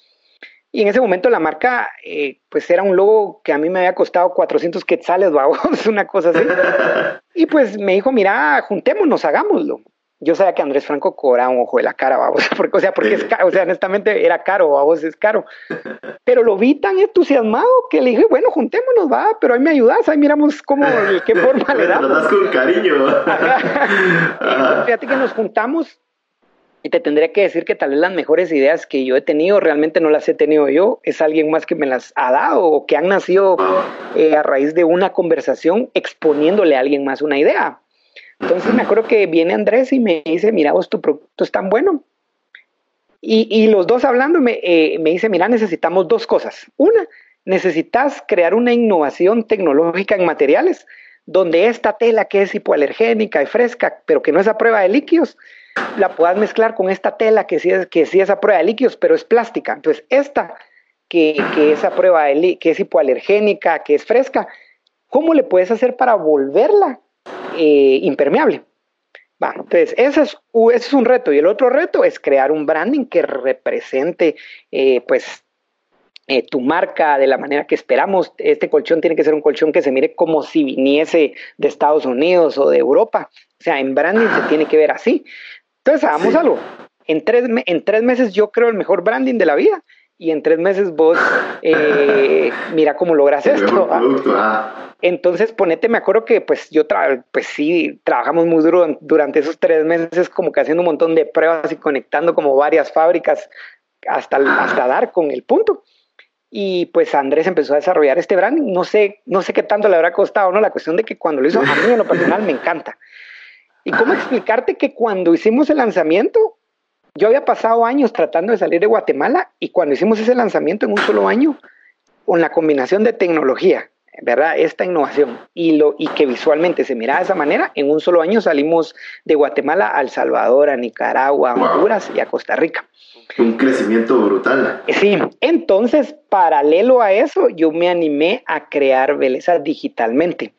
S1: Y en ese momento la marca, eh, pues era un logo que a mí me había costado 400 quetzales, vamos, una cosa así. Y pues me dijo, mira, juntémonos, hagámoslo yo sabía que Andrés Franco cobraba un ojo de la cara, vamos, porque, o sea, porque es caro, o sea, honestamente era caro, vamos, es caro. Pero lo vi tan entusiasmado que le dije, bueno, juntémonos, va, pero ahí me ayudas, ahí miramos cómo, qué forma le damos.
S3: Lo das con cariño.
S1: Fíjate que nos juntamos y te tendría que decir que tal vez las mejores ideas que yo he tenido realmente no las he tenido yo, es alguien más que me las ha dado o que han nacido eh, a raíz de una conversación exponiéndole a alguien más una idea. Entonces me acuerdo que viene Andrés y me dice, mira vos, tu producto es tan bueno. Y, los dos hablando me, eh, me dice, mira, necesitamos dos cosas. Una, necesitas crear una innovación tecnológica en materiales, donde esta tela que es hipoalergénica y fresca, pero que no es a prueba de líquidos, la puedas mezclar con esta tela que sí es, que sí es a prueba de líquidos, pero es plástica. Entonces, esta que, que es a prueba de que es hipoalergénica, que es fresca, ¿cómo le puedes hacer para volverla eh, impermeable. Va, entonces, ese es, ese es un reto. Y el otro reto es crear un branding que represente, eh, pues, eh, tu marca de la manera que esperamos. Este colchón tiene que ser un colchón que se mire como si viniese de Estados Unidos o de Europa. O sea, en branding se tiene que ver así. Entonces, hagamos algo. En tres, en tres meses yo creo el mejor branding de la vida y en tres meses vos mira cómo logras esto. Entonces, ponete, me acuerdo que pues yo, pues sí, trabajamos muy duro durante esos tres meses, como que haciendo un montón de pruebas y conectando como varias fábricas hasta, hasta dar con el punto. Y pues Andrés empezó a desarrollar este brand. No sé, no sé qué tanto le habrá costado, ¿no? La cuestión de que cuando lo hizo, a mí en lo personal me encanta. ¿Y cómo explicarte que cuando hicimos el lanzamiento, yo había pasado años tratando de salir de Guatemala y cuando hicimos ese lanzamiento en un solo año, con la combinación de tecnología, ¿verdad? Esta innovación y, lo, y que visualmente se mira de esa manera, en un solo año salimos de Guatemala a El Salvador, a Nicaragua, a Honduras y a Costa Rica.
S3: Un crecimiento brutal.
S1: Sí, entonces, paralelo a eso, yo me animé a crear Beleza digitalmente.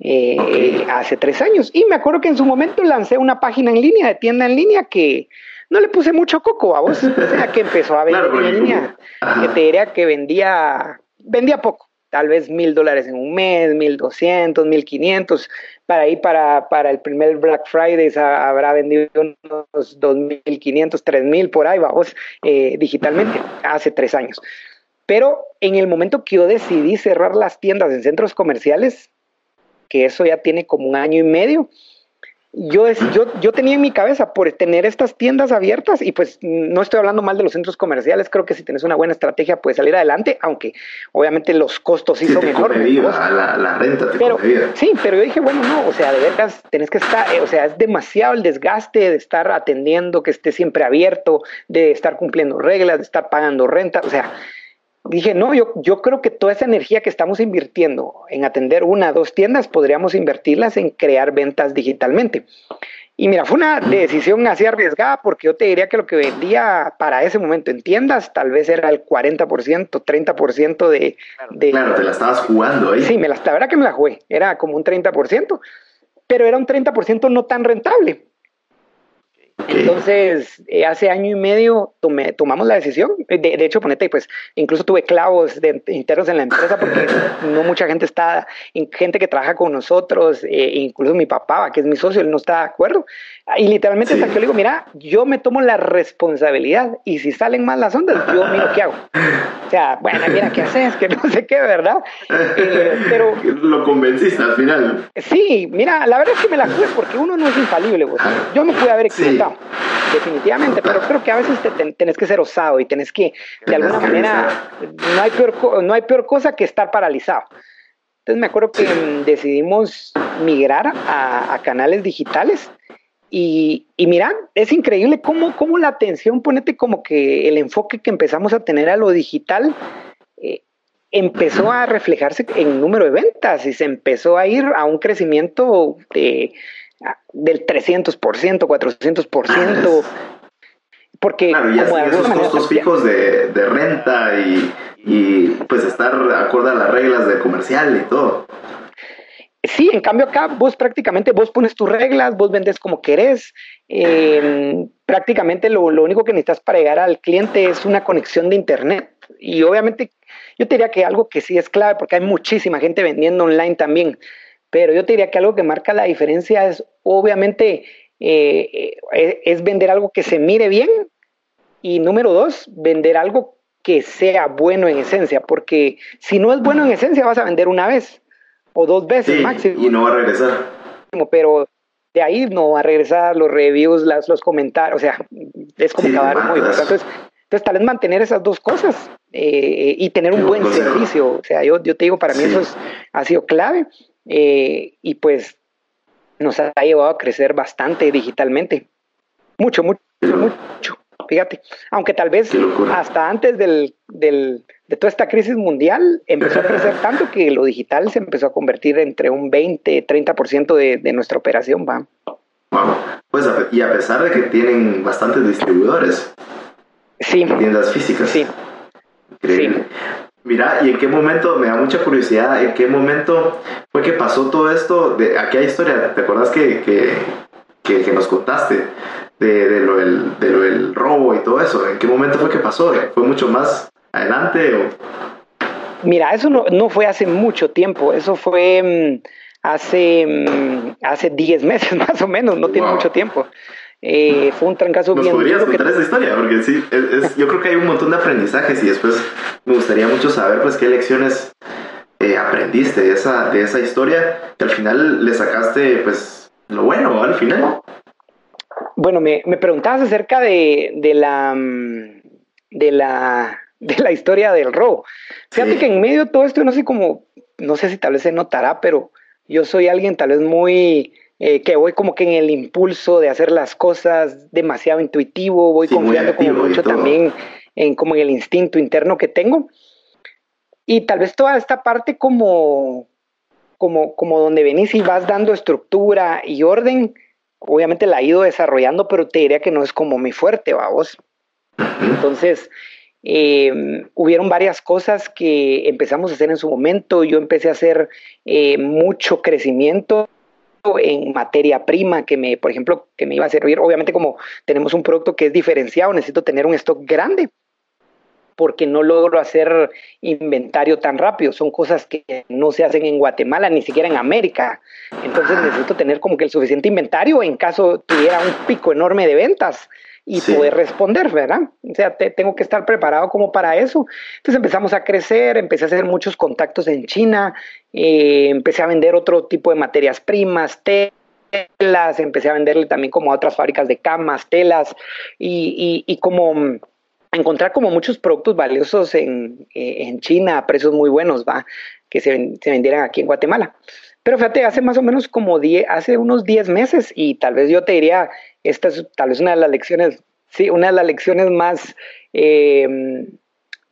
S1: Eh, hace tres años. Y me acuerdo que en su momento lancé una página en línea, de tienda en línea, que no le puse mucho coco a vos, o sea, que empezó a vender en línea, que te diría que vendía, vendía poco, tal vez mil dólares en un mes, mil doscientos, mil quinientos. Para ahí, para, para el primer Black Friday habrá vendido unos dos mil quinientos, tres mil por ahí, vamos, eh, digitalmente, hace tres años. Pero en el momento que yo decidí cerrar las tiendas en centros comerciales, que eso ya tiene como un año y medio, yo, yo, yo tenía en mi cabeza por tener estas tiendas abiertas y pues no estoy hablando mal de los centros comerciales, creo que si tienes una buena estrategia puedes salir adelante, aunque obviamente los costos sí, son enormes.
S3: la, la, renta te
S1: pero, Sí, pero yo dije, bueno, no, o sea, de verdad tenés que estar, eh, o sea, es demasiado el desgaste de estar atendiendo, que esté siempre abierto, de estar cumpliendo reglas, de estar pagando renta, o sea, dije, no, yo, yo creo que toda esa energía que estamos invirtiendo en atender una o dos tiendas, podríamos invertirlas en crear ventas digitalmente. Y mira, fue una decisión así arriesgada porque yo te diría que lo que vendía para ese momento en tiendas tal vez era el 40%, 30% de, de...
S3: Claro, te la estabas jugando ahí.
S1: Sí, me la, la verdad que me la jugué, era como un 30%, pero era un 30% no tan rentable. Entonces, eh, hace año y medio tomé, tomamos la decisión. De, de, hecho, ponete, pues, incluso tuve clavos de, internos en la empresa porque no mucha gente está, gente que trabaja con nosotros, eh, incluso mi papá, que es mi socio, él no está de acuerdo. Y literalmente hasta que yo le digo, mira, yo me tomo la responsabilidad y si salen mal las ondas, yo miro qué hago. O sea, bueno, mira, ¿qué haces? Que no sé qué, ¿verdad?
S3: Eh, pero... Lo convenciste al final.
S1: Sí, mira, la verdad es que me la jugué porque uno no es infalible. Pues. Yo me pude haber equivocado, definitivamente, pero creo que a veces te, tenés que ser osado y tenés que, de alguna manera, no hay, peor, no hay peor cosa que estar paralizado. Entonces me acuerdo que mm, decidimos migrar a, a canales digitales y, y mira, es increíble cómo, cómo, la atención, ponete como que el enfoque que empezamos a tener a lo digital eh, empezó a reflejarse en número de ventas y se empezó a ir a un crecimiento de, del 300%, 400%. Porque
S3: claro, y como esos costos fijos de, de renta y, y, pues estar acorde a las reglas del comercial y todo.
S1: Sí, en cambio acá vos prácticamente vos pones tus reglas, vos vendes como querés. Eh, prácticamente lo, lo, único que necesitas para llegar al cliente es una conexión de internet. Y obviamente yo te diría que algo que sí es clave, porque hay muchísima gente vendiendo online también, pero yo te diría que algo que marca la diferencia es obviamente eh, eh es vender algo que se mire bien y número dos, vender algo que sea bueno en esencia, porque si no es bueno en esencia vas a vender una vez o dos veces máximo.
S3: Y no va a regresar.
S1: Pero de ahí no va a regresar los reviews, las, los comentarios, o sea, es como sí, acabar muy entonces, entonces, tal vez mantener esas dos cosas eh, y tener un Qué buen consejo. servicio. O sea, yo, yo te digo, para mí sí. eso es, ha sido clave eh, y pues nos ha llevado a crecer bastante digitalmente. Mucho, mucho, mucho. Fíjate, aunque tal vez hasta antes del, del, de toda esta crisis mundial empezó a crecer tanto que lo digital se empezó a convertir entre un 20, 30% de, de nuestra operación. ¿va?
S3: Wow. Pues y a pesar de que tienen bastantes distribuidores,
S1: sí.
S3: tiendas físicas.
S1: Sí.
S3: Increíble. Sí. Mira, ¿y en qué momento, me da mucha curiosidad, en qué momento fue que pasó todo esto? De aquella historia, ¿te acuerdas que, que, que, que nos contaste? De, de, lo del, de lo del robo y todo eso. ¿En qué momento fue que pasó? ¿Fue mucho más adelante? O...
S1: Mira, eso no, no, fue hace mucho tiempo, eso fue um, hace, um, hace 10 meses más o menos, no wow. tiene mucho tiempo. Eh, fue un trancazo
S3: ¿Nos
S1: bien.
S3: podrías contar que... esa historia? Porque sí, es, es, yo creo que hay un montón de aprendizajes y después me gustaría mucho saber pues qué lecciones eh, aprendiste de esa, de esa historia que al final le sacaste pues lo bueno al final.
S1: Bueno, me, me preguntabas acerca de, de, la, de, la, de la historia del robo. Fíjate sí. que en medio de todo esto, no sé cómo, no sé si tal vez se notará, pero yo soy alguien tal vez muy, eh, que voy como que en el impulso de hacer las cosas demasiado intuitivo, voy sí, confiando como mucho también en como en el instinto interno que tengo. Y tal vez toda esta parte como, como, como donde venís y vas dando estructura y orden, obviamente la he ido desarrollando, pero te diría que no es como mi fuerte, vamos. Entonces, eh, hubieron varias cosas que empezamos a hacer en su momento. Yo empecé a hacer eh, mucho crecimiento en materia prima que me, por ejemplo, que me iba a servir. Obviamente, como tenemos un producto que es diferenciado, necesito tener un stock grande porque no logro hacer inventario tan rápido. Son cosas que no se hacen en Guatemala, ni siquiera en América. Entonces necesito tener como que el suficiente inventario en caso tuviera un pico enorme de ventas y sí. poder responder, ¿verdad? O sea, te, tengo que estar preparado como para eso. Entonces empezamos a crecer, empecé a hacer muchos contactos en China, eh, empecé a vender otro tipo de materias primas, té, telas, empecé a venderle también como a otras fábricas de camas, telas y, y, como encontrar como muchos productos valiosos en, en, China a precios muy buenos, va, que se, se vendieran aquí en Guatemala. Pero fíjate, hace más o menos como 10, hace unos 10 meses y tal vez yo te diría, esta es tal vez una de las lecciones, sí, una de las lecciones más eh,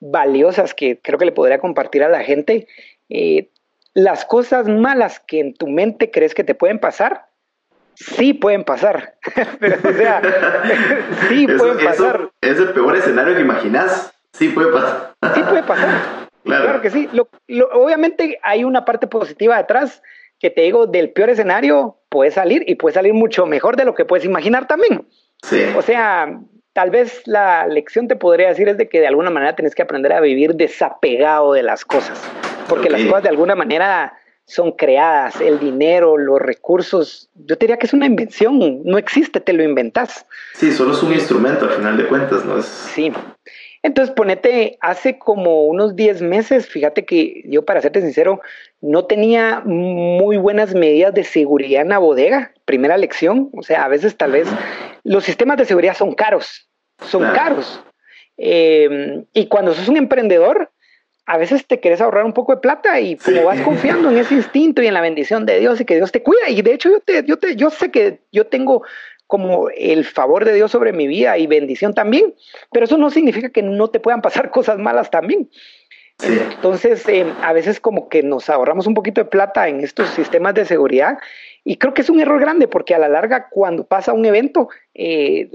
S1: valiosas que creo que le podría compartir a la gente. Eh, las cosas malas que en tu mente crees que te pueden pasar, sí pueden pasar. Pero, o sea, sí pueden pasar.
S3: es el peor escenario que imaginas. Sí puede pasar.
S1: sí puede pasar. Claro, que sí. obviamente hay una parte positiva detrás que te digo, del peor escenario puede salir y puede salir mucho mejor de lo que puedes imaginar también. Sí. O sea, tal vez la lección te podría decir es de que de alguna manera tienes que aprender a vivir desapegado de las cosas, porque las cosas de alguna manera son creadas, el dinero, los recursos, yo diría que es una invención, no existe, te lo inventas.
S3: Sí, solo es un instrumento al final de cuentas, ¿no? Es...
S1: Sí. Entonces, ponete, hace como unos 10 meses, fíjate que yo, para serte sincero, no tenía muy buenas medidas de seguridad en la bodega, primera lección, o sea, a veces tal vez los sistemas de seguridad son caros, son caros. Em, y cuando sos un emprendedor, a veces te quieres ahorrar un poco de plata y como vas confiando en ese instinto y en la bendición de Dios y que Dios te cuida. Y de hecho yo, te, yo, te, yo sé que yo tengo como el favor de Dios sobre mi vida y bendición también, pero eso no significa que no te puedan pasar cosas malas también. Entonces, em, a veces como que nos ahorramos un poquito de plata en estos sistemas de seguridad y creo que es un error grande porque a la larga cuando pasa un evento eh,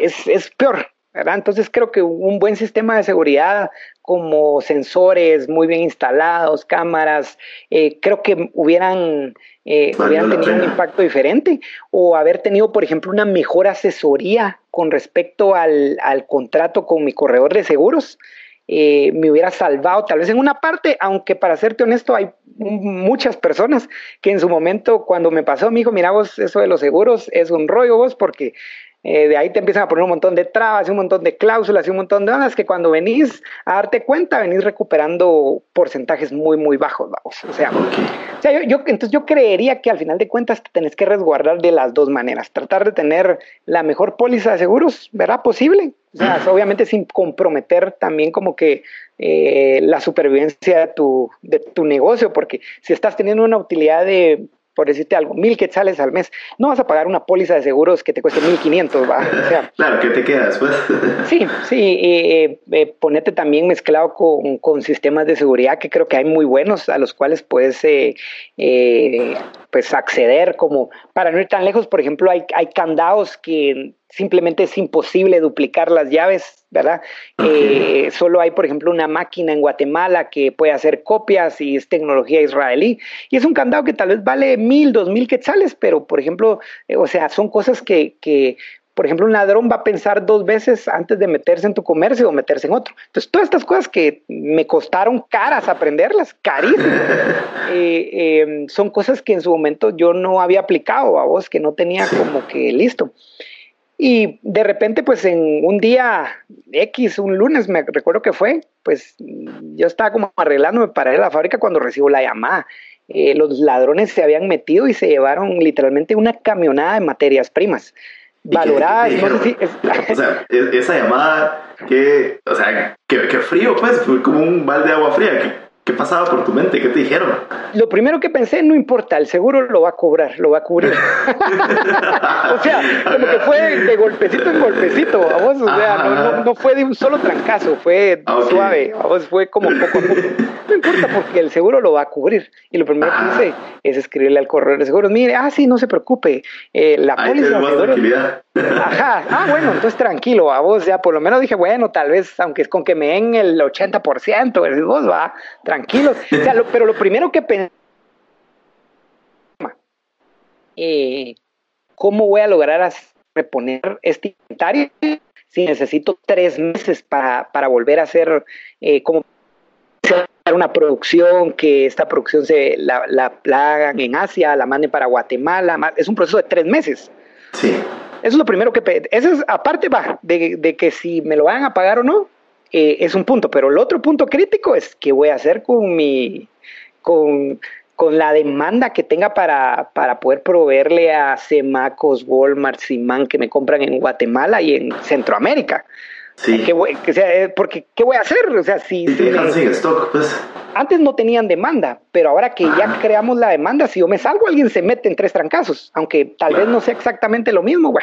S1: es, es peor, entonces creo que un buen sistema de seguridad como sensores muy bien instalados, cámaras, eh, creo que hubieran, eh, hubieran tenido un impacto diferente o haber tenido, por ejemplo, una mejor asesoría con respecto al, al contrato con mi corredor de seguros. Eh, me hubiera salvado tal vez en una parte, aunque para serte honesto hay muchas personas que en su momento cuando me pasó me dijo, mira vos, eso de los seguros es un rollo vos porque eh, de ahí te empiezan a poner un montón de trabas y un montón de cláusulas y un montón de cosas que cuando venís a darte cuenta, venís recuperando porcentajes muy, muy bajos, vamos. O sea, yo, entonces yo creería que al final de cuentas te tenés que resguardar de las dos maneras. Tratar de tener la mejor póliza de seguros, ¿verdad? Posible. O sea, obviamente sin comprometer también como que eh, la supervivencia de tu, de tu negocio, porque si estás teniendo una utilidad de por decirte algo, mil quetzales al mes, no vas a pagar una póliza de seguros que te cueste mil quinientos, ¿va?
S3: claro, ¿qué te queda después?
S1: sí, sí, eh, eh, ponete también mezclado con, con, sistemas de seguridad que creo que hay muy buenos a los cuales puedes eh, pues acceder como, para no ir tan lejos, por ejemplo, hay, hay candados que simplemente es imposible duplicar las llaves, ¿verdad? Eh, solo hay, por ejemplo, una máquina en Guatemala que puede hacer copias y es tecnología israelí. Y es un candado que tal vez vale mil, dos mil quetzales, pero, por ejemplo, eh, o sea, son cosas que, que, por ejemplo, un ladrón va a pensar dos veces antes de meterse en tu comercio o meterse en otro. Entonces, todas estas cosas que me costaron caras aprenderlas, carísimas, eh, em, son cosas que en su momento yo no había aplicado a vos, que no tenía como que listo. Y de repente, pues en un día X, un lunes, me recuerdo que fue, pues yo estaba como arreglándome para ir a la fábrica cuando recibo la llamada. Eh, los ladrones se habían metido y se llevaron literalmente una camionada de materias primas. Valoradas, no sé
S3: o sea, e-, esa llamada, que, o sea, que, frío, pues, fue como un balde de agua fría. ¿Qué pasaba por tu mente? ¿Qué te dijeron?
S1: Lo primero que pensé, no importa, el seguro lo va a cobrar, lo va a cubrir. o sea, como que fue de golpecito en golpecito, vamos, o sea, no, no, fue de un solo trancazo, fue ah, suave, vamos, fue como poco a poco. No importa porque el seguro lo va a cubrir. Y lo primero que hice es escribirle al corredor de seguros, mire, ah, sí, no se preocupe, eh, la póliza de Ajá, ah, bueno, entonces tranquilo, a vos ya por lo menos dije, bueno, tal vez, aunque es con que me den el 80%, vos va, tranquilo. O sea, pero lo primero que pensé, eh, ¿cómo voy a lograr reponer este inventario si necesito tres meses para, para volver a hacer eh, como una producción, que esta producción se la, la, la hagan en Asia, la manden para Guatemala, es un proceso de tres meses.
S3: Sí.
S1: Eso es lo primero que... Eso es, aparte va, de, que si me lo van a pagar o no, eh, es un punto. Pero el otro punto crítico es qué voy a hacer con mi... con con la demanda que tenga para, para poder proveerle a Semacos, Walmart, Simán que me compran en Guatemala y en Centroamérica. Sí. ¿Qué voy, que sea, eh, porque, ¿qué voy a hacer? O sea, si,
S3: stock, pues.
S1: Antes no tenían demanda, pero ahora que ya creamos la demanda, si yo me salgo, alguien se mete en tres trancazos, aunque tal vez no sea exactamente lo mismo,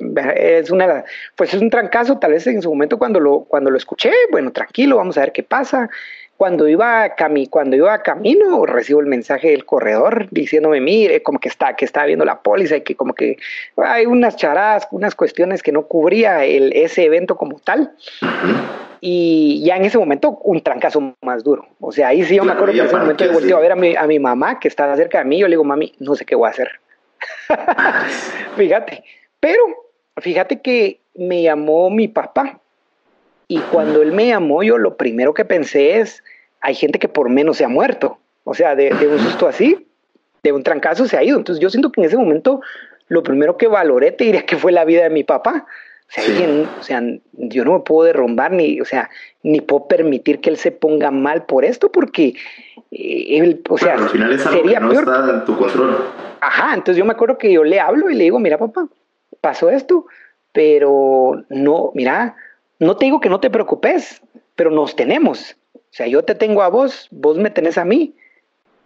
S1: bueno. es una pues es un trancazo tal vez en su momento cuando lo cuando lo escuché bueno tranquilo vamos a ver qué pasa cuando iba, cami cuando iba a camino, recibo el mensaje del corredor diciéndome, mire, como que está, que estaba viendo la póliza y que como que hay unas charadas, unas cuestiones que no cubría el, ese evento como tal. Y ya en ese momento, un trancazo más duro. O sea, ahí sí yo me acuerdo que en ese momento yo a ver a mi, a mi mamá que estaba cerca de mí. Yo le digo, mami, no sé qué voy a hacer. fíjate. Pero fíjate que me llamó mi papá y cuando él me llamó, yo lo primero que pensé es, hay gente que por menos se ha muerto. O sea, de, un susto así, de un trancazo se ha ido. Entonces yo siento que en ese momento lo primero que valoré te diría que fue la vida de mi papá. O sea, yo no me puedo derrumbar ni, o sea, ni puedo permitir que él se ponga mal por esto porque eh, él, o sea,
S3: al final es algo sería que no está en tu control.
S1: Ajá, entonces yo me acuerdo que yo le hablo y le digo, mira papá, pasó esto, pero no, mira, no te digo que no te preocupes, pero nos tenemos. O sea, yo te tengo a vos, vos me tenés a mí.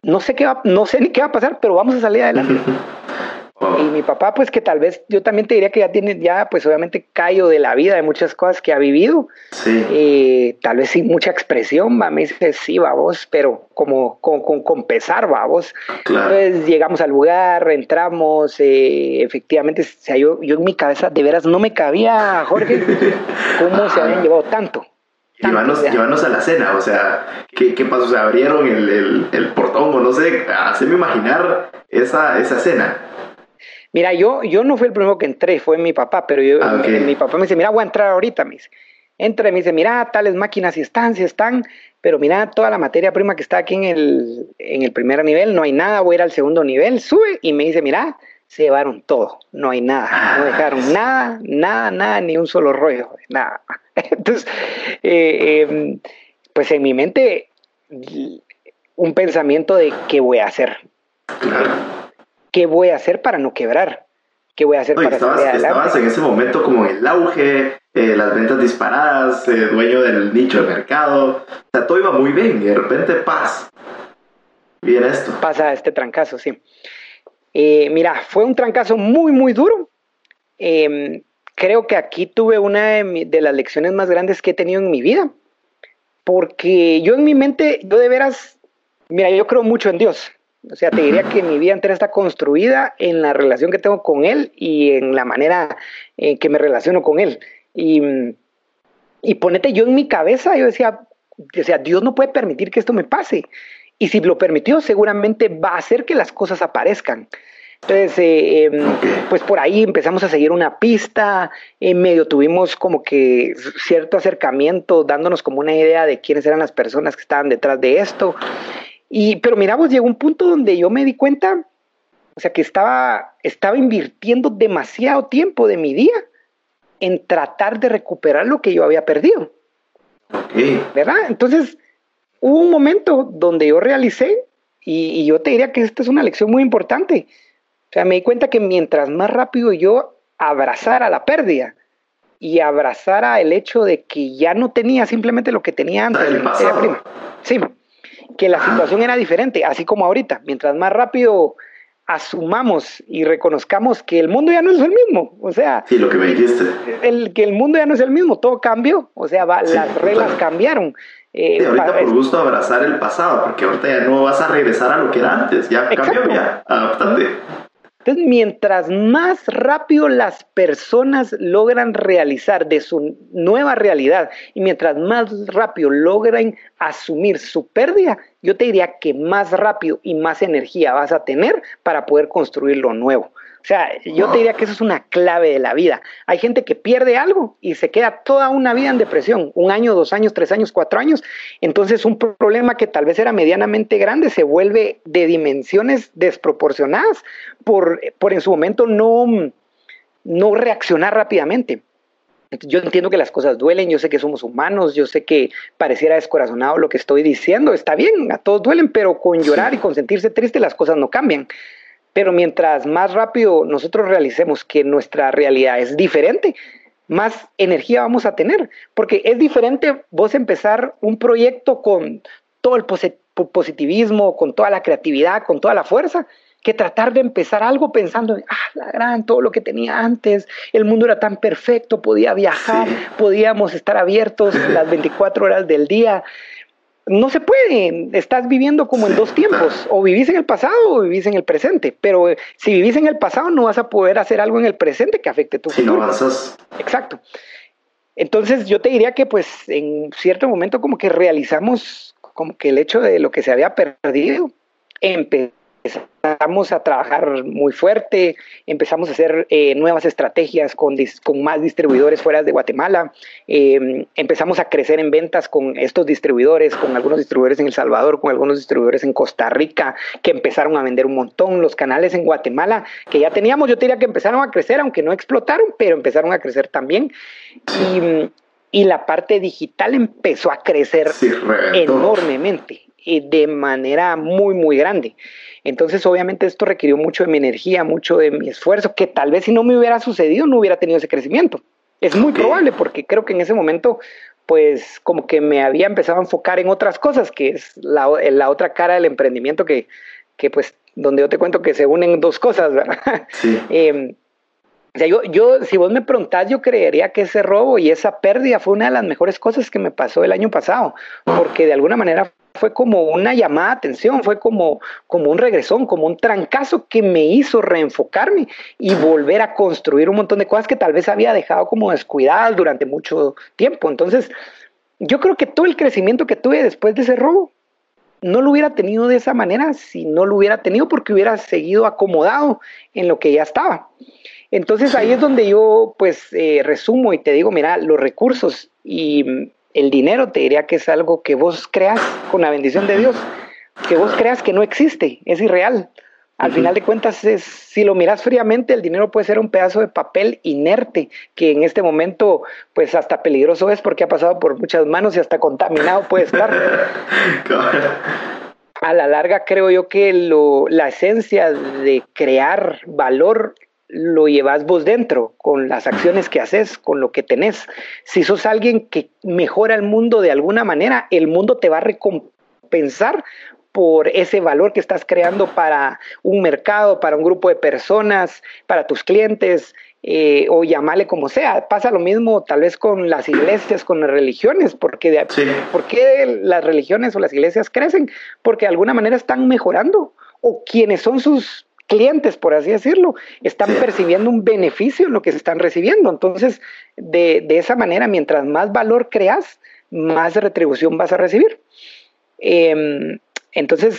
S1: No sé qué va, no sé ni qué va a pasar, pero vamos a salir adelante. Y mi papá, pues que tal vez yo también te diría que ya tiene, ya pues obviamente callo de la vida, de muchas cosas que ha vivido. Sí. Eh, tal vez sin mucha expresión, va, me dice, sí, va vos, pero como con, con, pesar, va vos. Entonces llegamos al lugar, entramos, eh, efectivamente, o sea, yo, yo en mi cabeza de veras no me cabía, Jorge, cómo se habían llevado tanto.
S3: Llévanos, a la cena, o sea, ¿qué, qué pasó? O sea, abrieron el, el, el portón o no sé, hacerme imaginar esa, esa cena.
S1: Mira, yo, yo no fui el primero que entré, fue mi papá, pero yo, ah, mi, papá me dice, mira, voy a entrar ahorita, me dice. Entra y me dice, mira, tales máquinas y están, si están, pero mira, toda la materia prima que está aquí en el, en el primer nivel, no hay nada, voy a ir al segundo nivel, sube y me dice, mira, se llevaron todo, no hay nada, no ah, dejaron nada, nada, nada, ni un solo rollo, nada. Entonces, eh, em, pues en mi mente, un pensamiento de qué voy a hacer. Claro. ¿Qué voy a hacer para no quebrar? ¿Qué voy a hacer para
S3: estabas, estabas en ese momento como en el auge, eh, las ventas disparadas, eh, dueño del nicho de mercado, o sea, todo iba muy bien y de repente, paz, viene esto.
S1: Pasa este trancazo, sí. Eh, mira, fue un trancazo muy, muy duro. Em, creo que aquí tuve una de, de, las lecciones más grandes que he tenido en mi vida, porque yo en mi mente, yo de veras, mira, yo creo mucho en Dios. O sea, te diría que mi vida entera está construida en la relación que tengo con él y en la manera en que me relaciono con él. Y, y ponete yo en mi cabeza, yo decía, o sea, Dios no puede permitir que esto me pase. Y si lo permitió, seguramente va a hacer que las cosas aparezcan. Entonces, eh, em, pues por ahí empezamos a seguir una pista, en medio tuvimos como que cierto acercamiento, dándonos como una idea de quiénes eran las personas que estaban detrás de esto. Y, pero mira, vos llegó un punto donde yo me di cuenta, o sea, que estaba, estaba invirtiendo demasiado tiempo de mi día en tratar de recuperar lo que yo había perdido. ¿Verdad? Entonces, hubo un momento donde yo realicé, y, yo te diría que esta es una lección muy importante. O sea, me di cuenta que mientras más rápido yo abrazara la pérdida y abrazara el hecho de que ya no tenía simplemente lo que tenía antes, prima. Sí, que la situación era diferente, así como ahorita. Mientras más rápido asumamos y reconozcamos que el mundo ya no es el mismo, o sea,
S3: sí, lo que me dijiste,
S1: el que el mundo ya no es el mismo, todo cambió, o sea, las reglas cambiaron.
S3: Eh, ahorita por gusto abrazar el pasado, porque ahorita ya no vas a regresar a lo que era antes, ya cambió, ya, adaptate.
S1: Entonces, mientras más rápido las personas logran realizar de su nueva realidad y mientras más rápido logran asumir su pérdida, yo te diría que más rápido y más energía vas a tener para poder construir lo nuevo. O sea, yo te diría que eso es una clave de la vida. Hay gente que pierde algo y se queda toda una vida en depresión, un año, dos años, tres años, cuatro años. Entonces un problema que tal vez era medianamente grande se vuelve de dimensiones desproporcionadas por, por en su momento no, no reaccionar rápidamente. Yo entiendo que las cosas duelen, yo sé que somos humanos, yo sé que pareciera descorazonado lo que estoy diciendo, está bien, a todos duelen, pero con llorar y con sentirse triste las cosas no cambian. Pero mientras más rápido nosotros realicemos que nuestra realidad es diferente, más energía vamos a tener, porque es diferente vos empezar un proyecto con todo el positivismo, con toda la creatividad, con toda la fuerza, que tratar de empezar algo pensando en, ah, la gran, todo lo que tenía antes, el mundo era tan perfecto, podía viajar, podíamos estar abiertos las 24 horas del día. No se puede, estás viviendo como en dos tiempos, o vivís en el pasado o vivís en el presente, pero si vivís en el pasado no vas a poder hacer algo en el presente que afecte tu futuro.
S3: Si no avanzas.
S1: Exacto. Entonces yo te diría que pues en cierto momento como que realizamos como que el hecho de lo que se había perdido, empezó empezamos a trabajar muy fuerte, empezamos a hacer eh, nuevas estrategias con, con, más distribuidores fuera de Guatemala, em, empezamos a crecer en ventas con estos distribuidores, con algunos distribuidores en El Salvador, con algunos distribuidores en Costa Rica, que empezaron a vender un montón, los canales en Guatemala, que ya teníamos, yo te diría que empezaron a crecer, aunque no explotaron, pero empezaron a crecer también. Y, y la parte digital empezó a crecer enormemente y de manera muy, muy grande. Entonces, obviamente, esto requirió mucho de mi energía, mucho de mi esfuerzo, que tal vez si no me hubiera sucedido, no hubiera tenido ese crecimiento. Es muy probable, porque creo que en ese momento, pues, como que me había empezado a enfocar en otras cosas, que es la, la otra cara del emprendimiento, que, que, pues, donde yo te cuento que se unen dos cosas, ¿verdad? Sí. Em, o sea, yo, yo, si vos me preguntás, yo creería que ese robo y esa pérdida fue una de las mejores cosas que me pasó el año pasado, porque de alguna manera fue como una llamada de atención, fue como, como un regresón, como un trancazo que me hizo reenfocarme y volver a construir un montón de cosas que tal vez había dejado como descuidadas durante mucho tiempo. Entonces, yo creo que todo el crecimiento que tuve después de ese robo, no lo hubiera tenido de esa manera si no lo hubiera tenido porque hubiera seguido acomodado en lo que ya estaba. Entonces ahí es donde yo pues eh, resumo y te digo, mira, los recursos y el dinero te diría que es algo que vos creas con la bendición de Dios, que vos creas que no existe, es irreal. Al final de cuentas, es, si lo miras fríamente, el dinero puede ser un pedazo de papel inerte, que en este momento, pues hasta peligroso es porque ha pasado por muchas manos y hasta contaminado puede estar. A la larga, creo yo que lo, la esencia de crear valor lo llevas vos dentro, con las acciones que haces, con lo que tenés. Si sos alguien que mejora el mundo de alguna manera, el mundo te va a recompensar por ese valor que estás creando para un mercado, para un grupo de personas, para tus clientes, eh, o llamarle como sea. Pasa lo mismo tal vez con las iglesias, con las religiones, porque de, ¿por qué las religiones o las iglesias crecen? Porque de alguna manera están mejorando, o quienes son sus clientes, por así decirlo, están percibiendo un beneficio en lo que se están recibiendo. Entonces, de, esa manera, mientras más valor creas, más retribución vas a recibir. Em, entonces,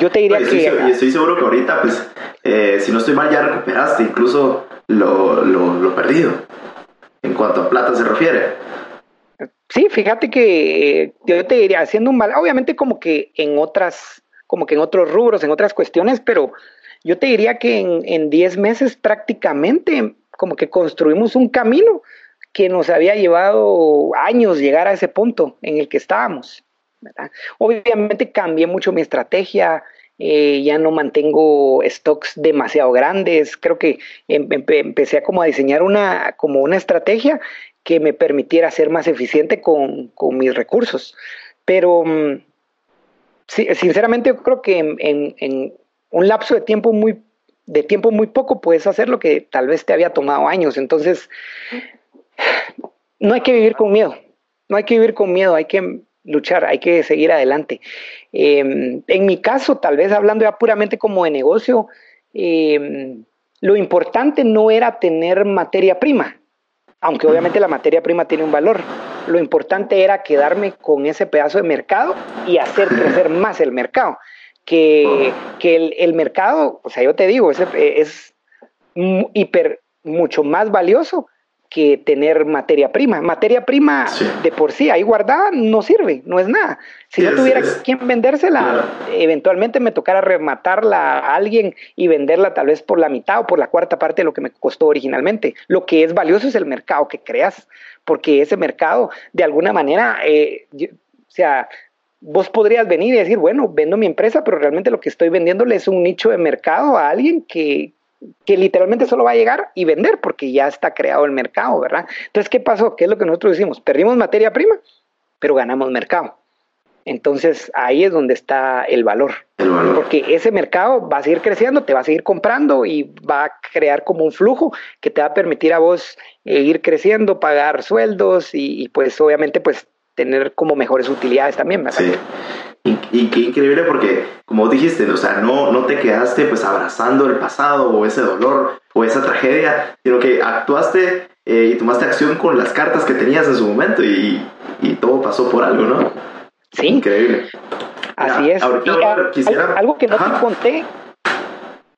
S1: yo te diría que...
S3: Estoy, estoy seguro que ahorita, pues, eh, si no estoy mal, ya recuperaste incluso lo, lo, perdido, en cuanto a plata se refiere.
S1: Sí, fíjate que eh, yo te diría, haciendo un mal, obviamente como que en otras, como que en otros rubros, en otras cuestiones, pero yo te diría que en 10 meses prácticamente como que construimos un camino que nos había llevado años llegar a ese punto en el que estábamos. Obviamente cambié mucho mi estrategia, eh, ya no mantengo stocks demasiado grandes, creo que em, empecé a como diseñar una, como una estrategia que me permitiera ser más eficiente con, mis recursos. Pero mm, sinceramente yo creo que en, un lapso de tiempo muy de tiempo muy poco puedes hacer lo que tal vez te había tomado años. Entonces, no hay que vivir con miedo, no hay que vivir con miedo, hay que luchar, hay que seguir adelante. Em, en mi caso, tal vez hablando ya puramente como de negocio, em, lo importante no era tener materia prima, aunque obviamente la materia prima tiene un valor. Lo importante era quedarme con ese pedazo de mercado y hacer crecer más el mercado que, el, mercado, o sea, yo te digo, es, es hiper, mucho más valioso que tener materia prima. Materia prima de por sí, ahí guardada, no sirve, no es nada. Si no tuviera quien vendérsela, eventualmente me tocara rematarla a alguien y venderla tal vez por la mitad o por la cuarta parte de lo que me costó originalmente. Lo que es valioso es el mercado que creas, porque ese mercado, de alguna manera, eh, o sea, vos podrías venir y decir, bueno, vendo mi empresa, pero realmente lo que estoy vendiéndole es un nicho de mercado a alguien que, que literalmente solo va a llegar y vender porque ya está creado el mercado, ¿verdad? Entonces, ¿qué pasó? ¿Qué es lo que nosotros decimos? Perdimos materia prima, pero ganamos mercado. Entonces ahí es donde está el valor. Porque ese mercado va a seguir creciendo, te va a seguir comprando y va a crear como un flujo que te va a permitir a vos eh, ir creciendo, pagar sueldos y, pues obviamente pues tener como mejores utilidades también. ¿verdad?
S3: Sí. Y, qué increíble porque, como dijiste, o sea, no, no te quedaste pues abrazando el pasado o ese dolor o esa tragedia, sino que actuaste eh, y tomaste acción con las cartas que tenías en su momento y, y todo pasó por algo, ¿no?
S1: Sí.
S3: Increíble.
S1: Así es. algo que no te conté,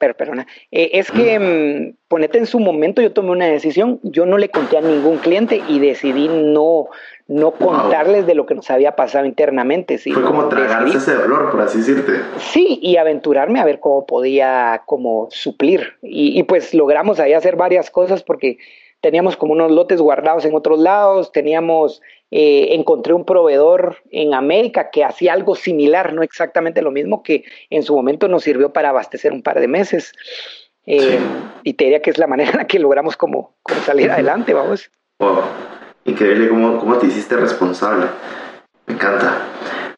S1: pero perdona, eh, es que mm, ponete en su momento, yo tomé una decisión, yo no le conté a ningún cliente y decidí no, no contarles de lo que nos había pasado internamente.
S3: Fue como tragarse ese dolor, por así decirte.
S1: Sí, y aventurarme a ver cómo podía como suplir. Y, y pues logramos ahí hacer varias cosas porque teníamos como unos lotes guardados en otros lados, teníamos, eh, encontré un proveedor en América que hacía algo similar, no exactamente lo mismo, que en su momento nos sirvió para abastecer un par de meses. Eh, y te diría que es la manera en la que logramos como, salir adelante, vamos.
S3: Increíble cómo, cómo te hiciste responsable. Me encanta.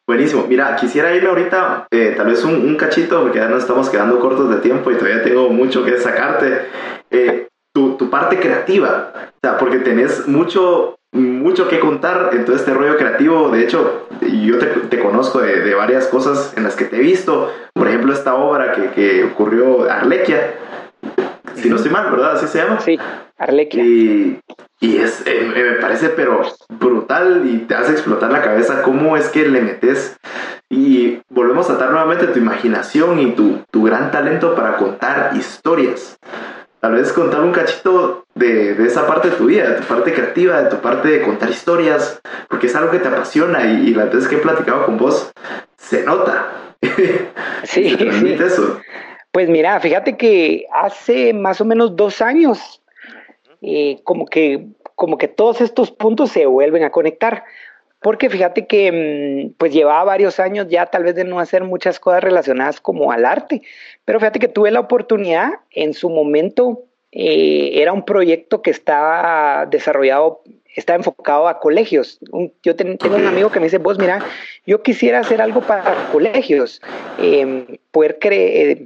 S3: Buenísimo. Mira, quisiera irle ahorita eh, tal vez un, cachito, porque ya nos estamos quedando cortos de tiempo y todavía tengo mucho que sacarte. Eh, tu, tu, parte creativa, o sea, porque tenés mucho, mucho que contar en todo este rollo creativo. De hecho, yo te, te conozco de, de, varias cosas en las que te he visto. Por ejemplo, esta obra que, que ocurrió, Arlequia, si no estoy mal, ¿verdad? Así se llama.
S1: Sí, Arlequia.
S3: Y, y es, eh, me parece, pero brutal y te hace explotar la cabeza cómo es que le metes. Y volvemos a tratar nuevamente tu imaginación y tu, tu gran talento para contar historias. Tal vez contar un cachito de, de, esa parte de tu vida, de tu parte creativa, de tu parte de contar historias, porque es algo que te apasiona y, y las veces que he platicado con vos, se nota.
S1: Sí, sí. Eso. Pues mira, fíjate que hace más o menos dos años, eh, como, que, como que todos estos puntos se vuelven a conectar. Porque fíjate que mm, pues llevaba varios años ya tal vez de no hacer muchas cosas relacionadas como al arte. Pero fíjate que tuve la oportunidad en su momento, eh, era un proyecto que estaba desarrollado estaba enfocado a colegios. yo tengo un amigo que me dice, vos mira, yo quisiera hacer algo para colegios, em, poder creer,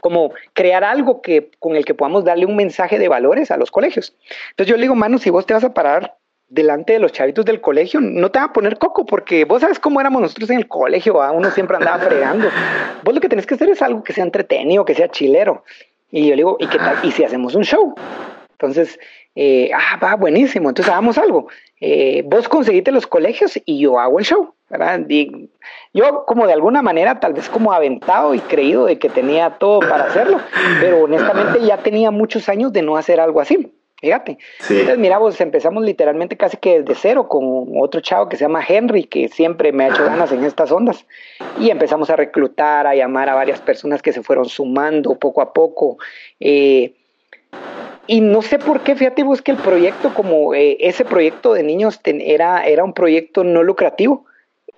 S1: como crear algo que, con el que podamos darle un mensaje de valores a los colegios. Entonces yo le digo, Manu, si vos te vas a parar delante de los chavitos del colegio, no te va a poner coco, porque vos sabes cómo éramos nosotros en el colegio, uno siempre andaba fregando. Vos lo que tenés que hacer es algo que sea entretenido, que sea chilero. Y yo le digo, ¿y qué tal? ¿Y si hacemos un show? Entonces, eh, ah, va, buenísimo, entonces hagamos algo. Eh, vos conseguiste los colegios y yo hago el show. ¿verdad? yo como de alguna manera tal vez como aventado y creído de que tenía todo para hacerlo, pero honestamente ya tenía muchos años de no hacer algo así. Fíjate. Entonces, mira, vos empezamos literalmente casi que desde cero con otro chavo que se llama Henry, que siempre me ha hecho ganas en estas ondas. Y empezamos a reclutar, a llamar a varias personas que se fueron sumando poco a poco. Eh, y no sé por qué, fíjate vos que el proyecto, como eh, ese proyecto de niños era, era un proyecto no lucrativo,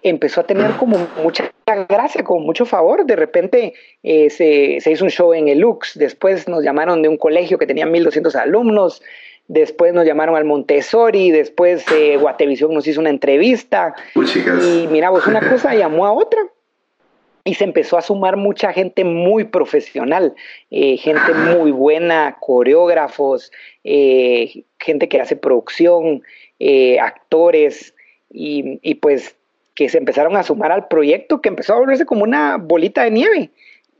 S1: empezó a tener como mucha gracia, como mucho favor. De repente eh, se, se, hizo un show en el Lux, después nos llamaron de un colegio que tenía 1200 alumnos, después nos llamaron al Montessori, después eh, Guatevisión nos hizo una entrevista. y mira, vos una cosa llamó a otra y se empezó a sumar mucha gente muy profesional, eh, gente muy buena, coreógrafos, gente que hace producción, actores, y, y, pues que se empezaron a sumar al proyecto que empezó a volverse como una bolita de nieve,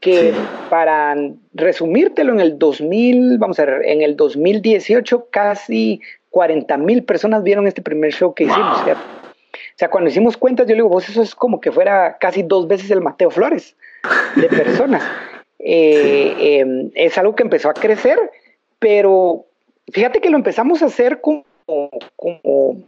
S1: que para resumírtelo en el 2000, vamos a ver, en el 2018 casi 40 mil personas vieron este primer show que hicimos, o sea, cuando hicimos cuentas, yo le digo, vos eso es como que fuera casi dos veces el Mateo Flores de personas. Eh, em, es algo que empezó a crecer, pero fíjate que lo empezamos a hacer como, como,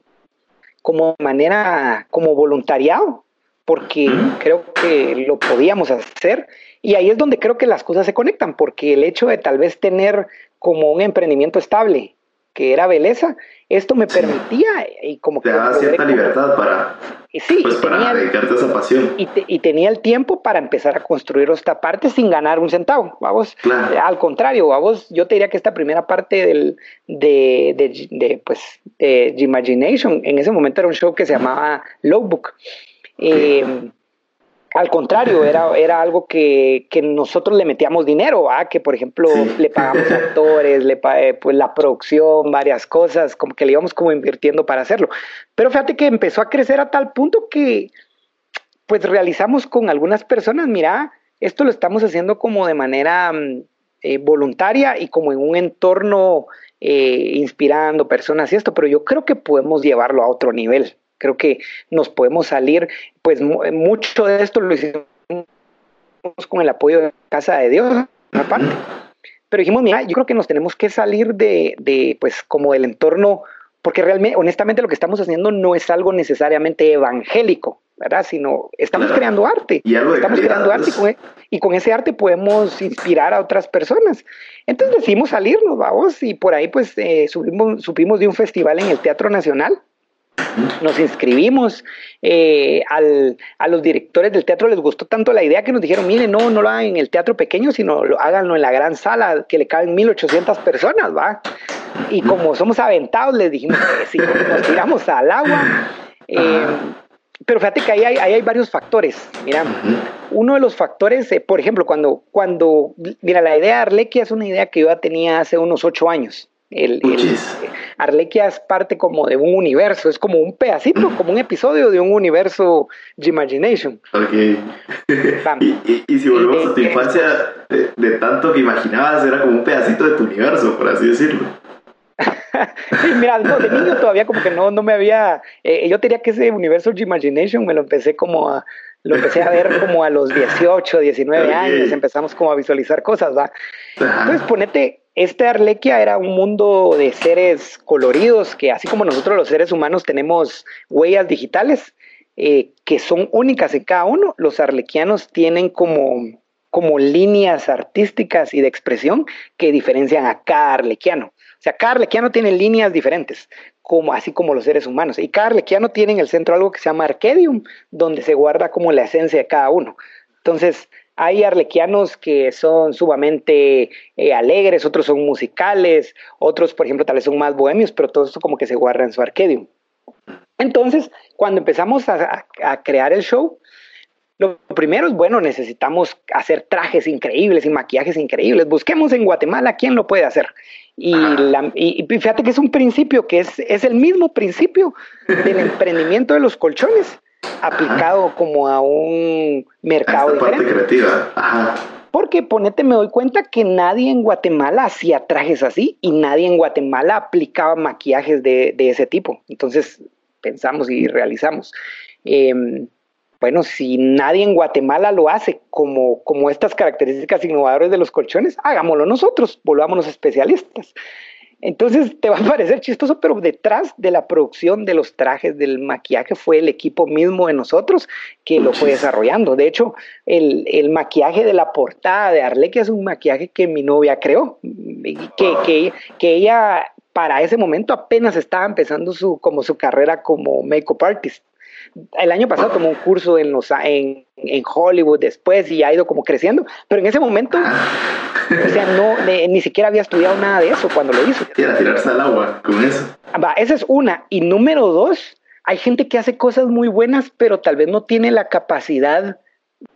S1: como manera, como voluntariado, porque creo que lo podíamos hacer. Y ahí es donde creo que las cosas se conectan, porque el hecho de tal vez tener como un emprendimiento estable, que era Beleza, esto me permitía y como
S3: te daba cierta libertad para,
S1: sí,
S3: pues, para dedicarte a esa pasión.
S1: Y, tenía el tiempo para empezar a construir esta parte sin ganar un centavo, vamos. Al contrario, vamos, yo te diría que esta primera parte del, de, de, de pues, de Imagination, en ese momento era un show que se llamaba Logbook. Eh, al contrario, era, era algo que, nosotros le metíamos dinero, que por ejemplo le pagamos actores, le eh, pues la producción, varias cosas, como que le íbamos como invirtiendo para hacerlo. Pero fíjate que empezó a crecer a tal punto que pues realizamos con algunas personas, mira, esto lo estamos haciendo como de manera mm, eh, voluntaria y como en un entorno eh, inspirando personas y esto, pero yo creo que podemos llevarlo a otro nivel. Creo que nos podemos salir, pues mucho de esto lo hicimos con el apoyo de Casa de Dios, aparte. Pero dijimos, mira, yo creo que nos tenemos que salir de, de, pues, como del entorno, porque realmente, honestamente, lo que estamos haciendo no es algo necesariamente evangélico, ¿verdad? Sino estamos creando arte. estamos creando arte e, y con, ese arte podemos inspirar a otras personas. Entonces decidimos salirnos, vamos, y por ahí pues eh, supimos de un festival en el Teatro Nacional nos inscribimos, eh, a los directores del teatro les gustó tanto la idea que nos dijeron, mire, no, no lo hagan en el teatro pequeño, sino lo, háganlo en la gran sala, que le caben 1800 personas, ¿va? Y como somos aventados, les dijimos que sí, nos tiramos al agua. Eh, pero fíjate que ahí hay, hay varios factores. Mira, uno de los factores, eh, por ejemplo, cuando, cuando, mira, la idea de Arlequia es una idea que yo ya tenía hace unos ocho años. El, Arlequia es parte como de un universo, es como un pedacito, como un episodio de un universo de Imagination.
S3: Ok. y, si volvemos a tu infancia, de, tanto que imaginabas, era como un pedacito de tu universo, por así decirlo.
S1: sí, mira, de niño todavía como que no, no me había... Eh, yo diría que ese universo de Imagination me lo empecé como a... Lo empecé a ver como a los 18, 19 años, empezamos como a visualizar cosas, ¿va? Entonces ponete, este Arlequia era un mundo de seres coloridos que así como nosotros los seres humanos tenemos huellas digitales eh, que son únicas en cada uno, los arlequianos tienen como, como líneas artísticas y de expresión que diferencian a cada arlequiano. O sea, cada arlequiano tiene líneas diferentes, como, así como los seres humanos. Y cada arlequiano tiene en el centro algo que se llama arquedium, donde se guarda como la esencia de cada uno. Entonces, hay arlequianos que son sumamente eh, alegres, otros son musicales, otros, por ejemplo, tal vez son más bohemios, pero todo esto como que se guarda en su arquedium. Entonces, cuando empezamos a, crear el show, lo primero es, bueno, necesitamos hacer trajes increíbles y maquillajes increíbles. Busquemos en Guatemala quién lo puede hacer. Y, y, fíjate que es un principio que es, es el mismo principio del emprendimiento de los colchones aplicado como a un mercado diferente. creativa. Ajá. Porque ponete, me doy cuenta que nadie en Guatemala hacía trajes así y nadie en Guatemala aplicaba maquillajes de, ese tipo. Entonces pensamos y realizamos. Em, bueno, si nadie en Guatemala lo hace como, como estas características innovadoras de los colchones, hagámoslo nosotros, volvámonos especialistas. Entonces te va a parecer chistoso, pero detrás de la producción de los trajes, del maquillaje, fue el equipo mismo de nosotros que lo fue desarrollando. De hecho, el, el maquillaje de la portada de Arlequia es un maquillaje que mi novia creó, que, que, que ella para ese momento apenas estaba empezando su, como su carrera como makeup artist el año pasado tomó un curso en, los, en, en, Hollywood después y ha ido como creciendo, pero en ese momento, o sea, no, ni siquiera había estudiado nada de eso cuando lo hizo.
S3: Quiera tirarse al agua con eso.
S1: Va, esa es una. Y número dos, hay gente que hace cosas muy buenas, pero tal vez no tiene la capacidad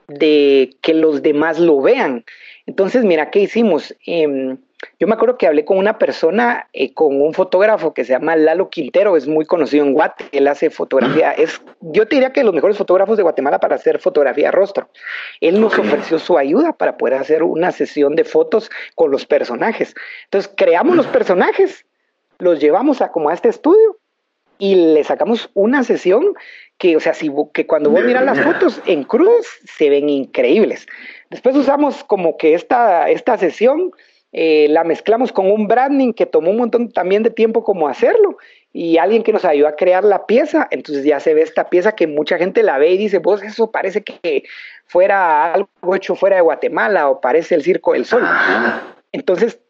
S1: de que los demás lo vean. Entonces, mira, ¿qué hicimos? Eh, yo me acuerdo que hablé con una persona, eh, con un fotógrafo que se llama Lalo Quintero, es muy conocido en Guate, él hace fotografía, es, yo te diría que los mejores fotógrafos de Guatemala para hacer fotografía de rostro. Él nos ofreció su ayuda para poder hacer una sesión de fotos con los personajes. Entonces creamos los personajes, los llevamos a como a este estudio y le sacamos una sesión que, o sea, si, que cuando voy a mirar las fotos en cruz se ven increíbles. Después usamos como que esta, esta sesión eh, la mezclamos con un branding que tomó un montón también de tiempo como hacerlo y alguien que nos ayudó a crear la pieza, entonces ya se ve esta pieza que mucha gente la ve y dice, vos eso parece que fuera algo hecho fuera de Guatemala o parece el Circo del Sol. Entonces,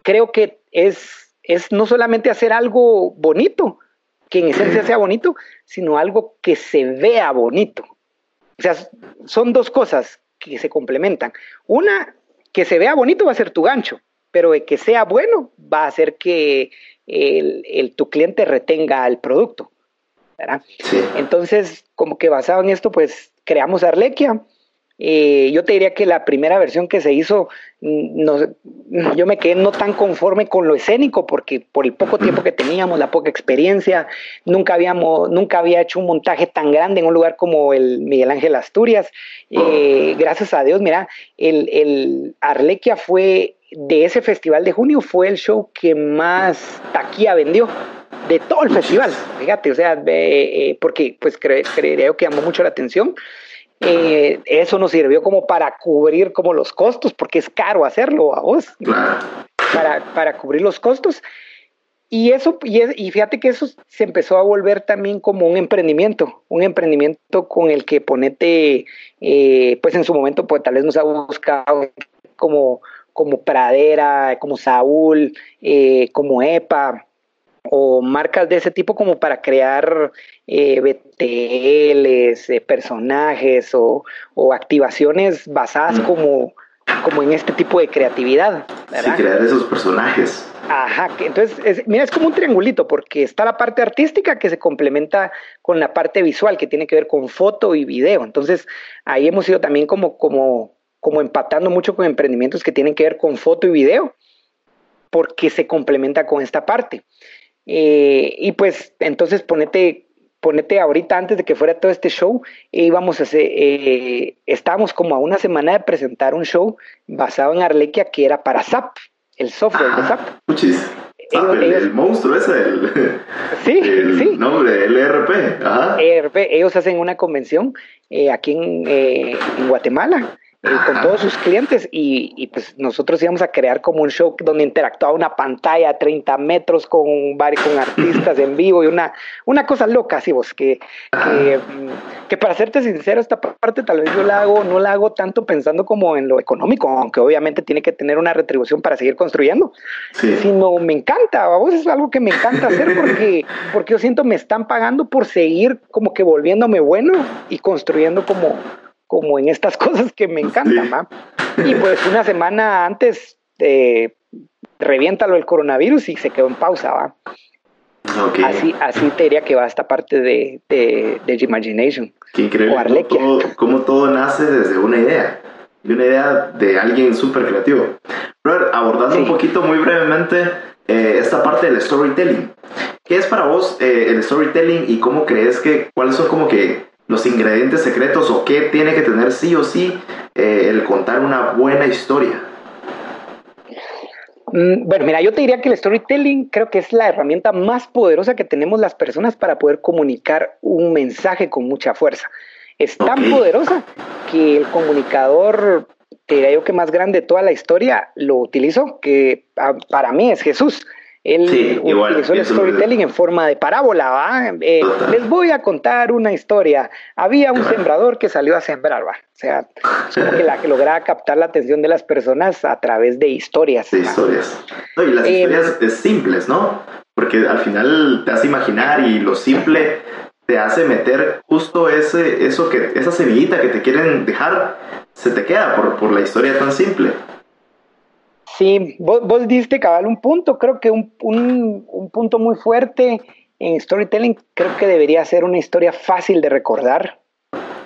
S1: creo que es, es no solamente hacer algo bonito, que en esencia sea bonito, sino algo que se vea bonito. O sea, son dos cosas que se complementan. Una, que se vea bonito va a ser tu gancho, pero de que sea bueno va a hacer que el, tu cliente retenga el producto. Entonces, como que basado en esto, pues creamos Arlequia. Eh, yo te diría que la primera versión que se hizo, mm, no, yo me quedé no tan conforme con lo escénico porque por el poco tiempo que teníamos, la poca experiencia, nunca habíamos, nunca había hecho un montaje tan grande en un lugar como el Miguel Ángel Asturias. Eh, gracias a Dios, mira, el, el Arlequia fue de ese festival de junio fue el show que más taquilla vendió de todo el festival, fíjate, o sea, eh, porque pues creo que llamó mucho la atención. Eh, eso nos sirvió como para cubrir como los costos, porque es caro hacerlo a vos, para, para cubrir los costos. Y eso, y, fíjate que eso se empezó a volver también como un emprendimiento, un emprendimiento con el que ponete, eh, pues en su momento, pues tal vez nos ha buscado como como Pradera, como Saúl, eh, como EPA, o marcas de ese tipo como para crear eh, BTLs, eh, personajes o, activaciones basadas mm. como, como en este tipo de creatividad.
S3: Sí, crear esos personajes.
S1: Ajá, entonces, mira, es como un triangulito, porque está la parte artística que se complementa con la parte visual, que tiene que ver con foto y video. Entonces, ahí hemos sido también como, como, como empatando mucho con emprendimientos que tienen que ver con foto y video, porque se complementa con esta parte. Eh, y pues entonces ponete, ponete ahorita antes de que fuera todo este show, íbamos a hacer, eh, estábamos como a una semana de presentar un show basado en Arlequia que era para SAP, el software de SAP.
S3: el, monstruo ese, el,
S1: sí,
S3: el nombre, el ERP.
S1: ERP, ellos hacen una convención eh, aquí en, en Guatemala eh, con todos sus clientes y, y, pues nosotros íbamos a crear como un show donde interactuaba una pantalla a 30 metros con, con artistas en vivo y una, una cosa loca, así vos, que, que, mm, que, para serte sincero, esta parte tal vez yo la hago, no la hago tanto pensando como en lo económico, aunque obviamente tiene que tener una retribución para seguir construyendo, sino me encanta, vos es algo que me encanta hacer porque, porque yo siento me están pagando por seguir como que volviéndome bueno y construyendo como como en estas cosas que me encantan, Y pues una semana antes eh, reviéntalo el coronavirus y se quedó en pausa, ¿va? Así, así te diría que va esta parte de, de, de Imagination.
S3: Qué increíble. Cómo todo, nace desde una idea. De una idea de alguien súper creativo. Pero abordando un poquito muy brevemente eh, esta parte del storytelling. ¿Qué es para vos eh, el storytelling y cómo crees que, cuáles son como que los ingredientes secretos o qué tiene que tener sí o sí eh, el contar una buena historia?
S1: Mm, bueno, mira, yo te diría que el storytelling creo que es la herramienta más poderosa que tenemos las personas para poder comunicar un mensaje con mucha fuerza. Es tan poderosa que el comunicador, te diría yo que más grande de toda la historia, lo utilizó, que ah, para mí es Jesús. Él utilizó el storytelling en forma de parábola. ¿va? Eh, les voy a contar una historia. Había un sembrador que salió a sembrar. ¿va? O sea, es que, la, que lograba captar la atención de las personas a través de historias.
S3: De historias. y las eh, historias simples, ¿no? Porque al final te hace imaginar y lo simple te hace meter justo ese, eso que, esa semillita que te quieren dejar, se te queda por, por la historia tan simple.
S1: Sí, vos, vos diste cabal un punto, creo que un, un, punto muy fuerte en storytelling, creo que debería ser una historia fácil de recordar.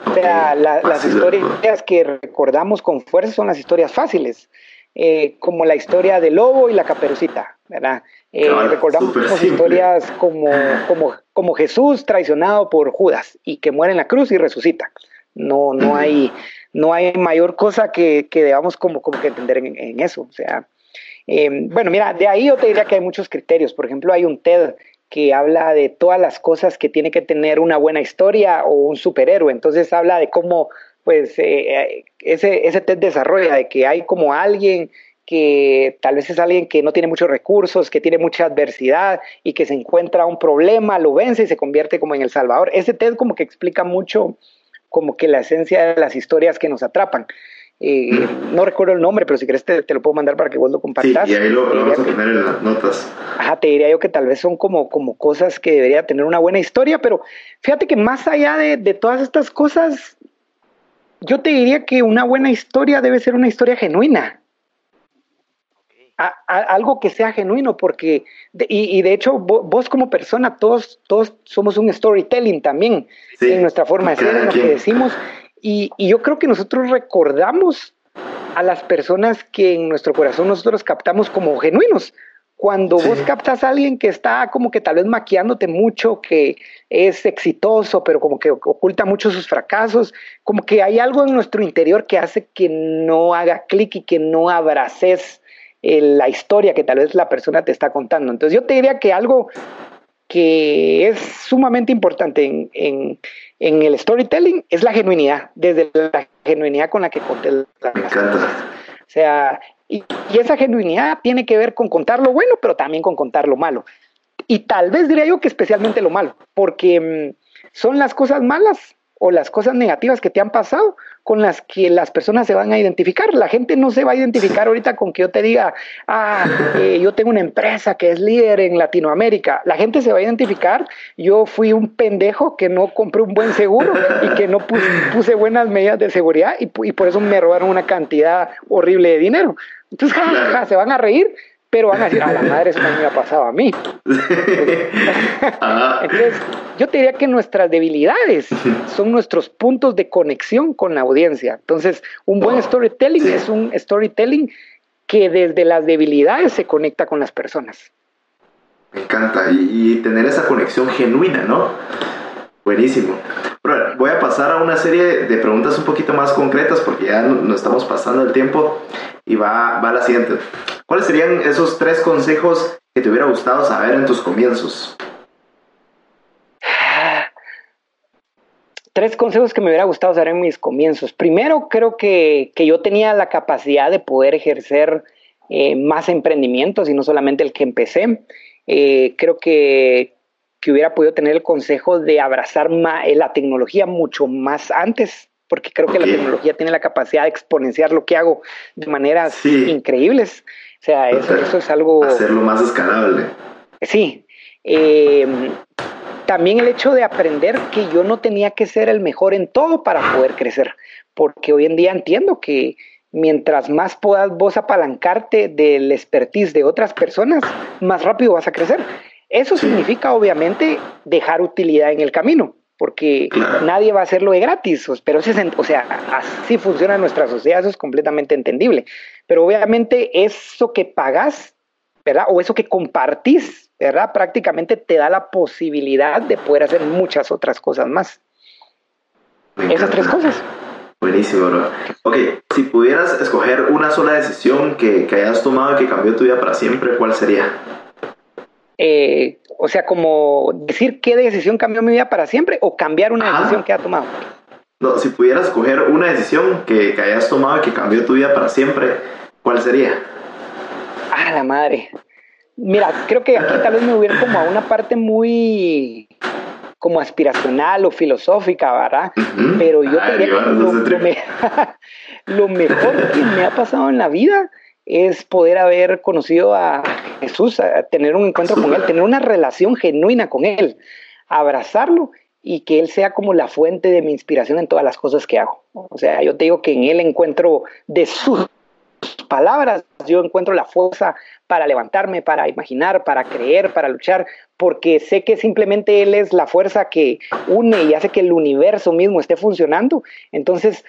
S1: O sea, las historias que recordamos con fuerza son las historias fáciles, eh, como la historia del lobo y la caperucita, ¿verdad? Eh, recordamos historias como, como, como Jesús traicionado por Judas y que muere en la cruz y resucita. No, no hay, no hay mayor cosa que, que debamos como, como que entender en, eso. O sea, em, bueno, mira, de ahí yo te diría que hay muchos criterios. Por ejemplo, hay un TED que habla de todas las cosas que tiene que tener una buena historia o un superhéroe. Entonces habla de cómo, pues, eh, eh, ese, ese TED desarrolla, de que hay como alguien que tal vez es alguien que no tiene muchos recursos, que tiene mucha adversidad y que se encuentra un problema, lo vence y se convierte como en el Salvador. Ese TED como que explica mucho como que la esencia de las historias que nos atrapan. Eh, no recuerdo el nombre, pero si quieres te, lo puedo mandar para que vos lo compartas.
S3: Sí, y ahí lo, vamos a poner en las notas.
S1: Ajá, te diría yo que tal vez son como, como cosas que debería tener una buena historia, pero fíjate que más allá de, de todas estas cosas, yo te diría que una buena historia debe ser una historia genuina algo que sea genuino, porque, y, de hecho, vos, como persona, todos, todos somos un storytelling también, en nuestra forma de ser, en lo que decimos, y, yo creo que nosotros recordamos a las personas que en nuestro corazón nosotros captamos como genuinos. Cuando vos captas a alguien que está como que tal vez maquillándote mucho, que es exitoso, pero como que oculta mucho sus fracasos, como que hay algo en nuestro interior que hace que no haga clic y que no abraces la historia que tal vez la persona te está contando. Entonces yo te diría que algo que es sumamente importante en, el storytelling es la genuinidad, desde la genuinidad con la que conté
S3: las cosas.
S1: O sea, y, y, esa genuinidad tiene que ver con contar lo bueno, pero también con contar lo malo. Y tal vez diría yo que especialmente lo malo, porque mm, son las cosas malas o las cosas negativas que te han pasado con las que las personas se van a identificar. La gente no se va a identificar ahorita con que yo te diga, ah, eh, yo tengo una empresa que es líder en Latinoamérica. La gente se va a identificar, yo fui un pendejo que no compré un buen seguro y que no puse, buenas medidas de seguridad y, por eso me robaron una cantidad horrible de dinero. Entonces, se van a reír, pero van a decir, a la madre, eso también me ha pasado a mí. Entonces, yo te diría que nuestras debilidades son nuestros puntos de conexión con la audiencia. Entonces, un buen storytelling es un storytelling que desde las debilidades se conecta con las personas.
S3: Me encanta, y, tener esa conexión genuina, ¿no? Buenísimo. Voy a pasar a una serie de preguntas un poquito más concretas porque ya nos estamos pasando el tiempo y va, va la siguiente. ¿Cuáles serían esos tres consejos que te hubiera gustado saber en tus comienzos?
S1: Tres consejos que me hubiera gustado saber en mis comienzos. Primero, creo que, yo tenía la capacidad de poder ejercer eh, más emprendimientos y no solamente el que empecé. Eh, creo que, que, hubiera podido tener el consejo de abrazar eh, la tecnología mucho más antes porque creo que la tecnología tiene la capacidad de exponenciar lo que hago de maneras increíbles. O sea, eso, es algo...
S3: Hacerlo más escalable.
S1: Sí. Em, también el hecho de aprender que yo no tenía que ser el mejor en todo para poder crecer, porque hoy en día entiendo que mientras más puedas vos apalancarte del expertise de otras personas, más rápido vas a crecer. Eso significa obviamente dejar utilidad en el camino porque nadie va a hacerlo de gratis, pero o sea, así funciona nuestra sociedad, eso es completamente entendible. Pero obviamente eso que pagas, ¿verdad? O eso que compartís, ¿verdad? Prácticamente te da la posibilidad de poder hacer muchas otras cosas más. Esas tres cosas.
S3: Buenísimo, bro. Ok, si pudieras escoger una sola decisión que, que hayas tomado y que cambió tu vida para siempre, ¿cuál sería?
S1: Eh, o sea, como decir qué decisión cambió mi vida para siempre o cambiar una decisión que ha tomado.
S3: No, si pudieras escoger una decisión que, que, hayas tomado y que cambió tu vida para siempre, ¿cuál sería?
S1: Ah, la madre. Mira, creo que aquí tal vez me hubiera como a una parte muy como aspiracional o filosófica, ¿verdad? Pero yo te diría que lo mejor que me ha pasado en la vida es poder haber conocido a Jesús, tener un encuentro con Él, tener una relación genuina con Él, abrazarlo y que Él sea como la fuente de mi inspiración en todas las cosas que hago. O sea, yo te digo que en Él encuentro de sus palabras, yo encuentro la fuerza para levantarme, para imaginar, para creer, para luchar, porque sé que simplemente Él es la fuerza que une y hace que el universo mismo esté funcionando. Entonces,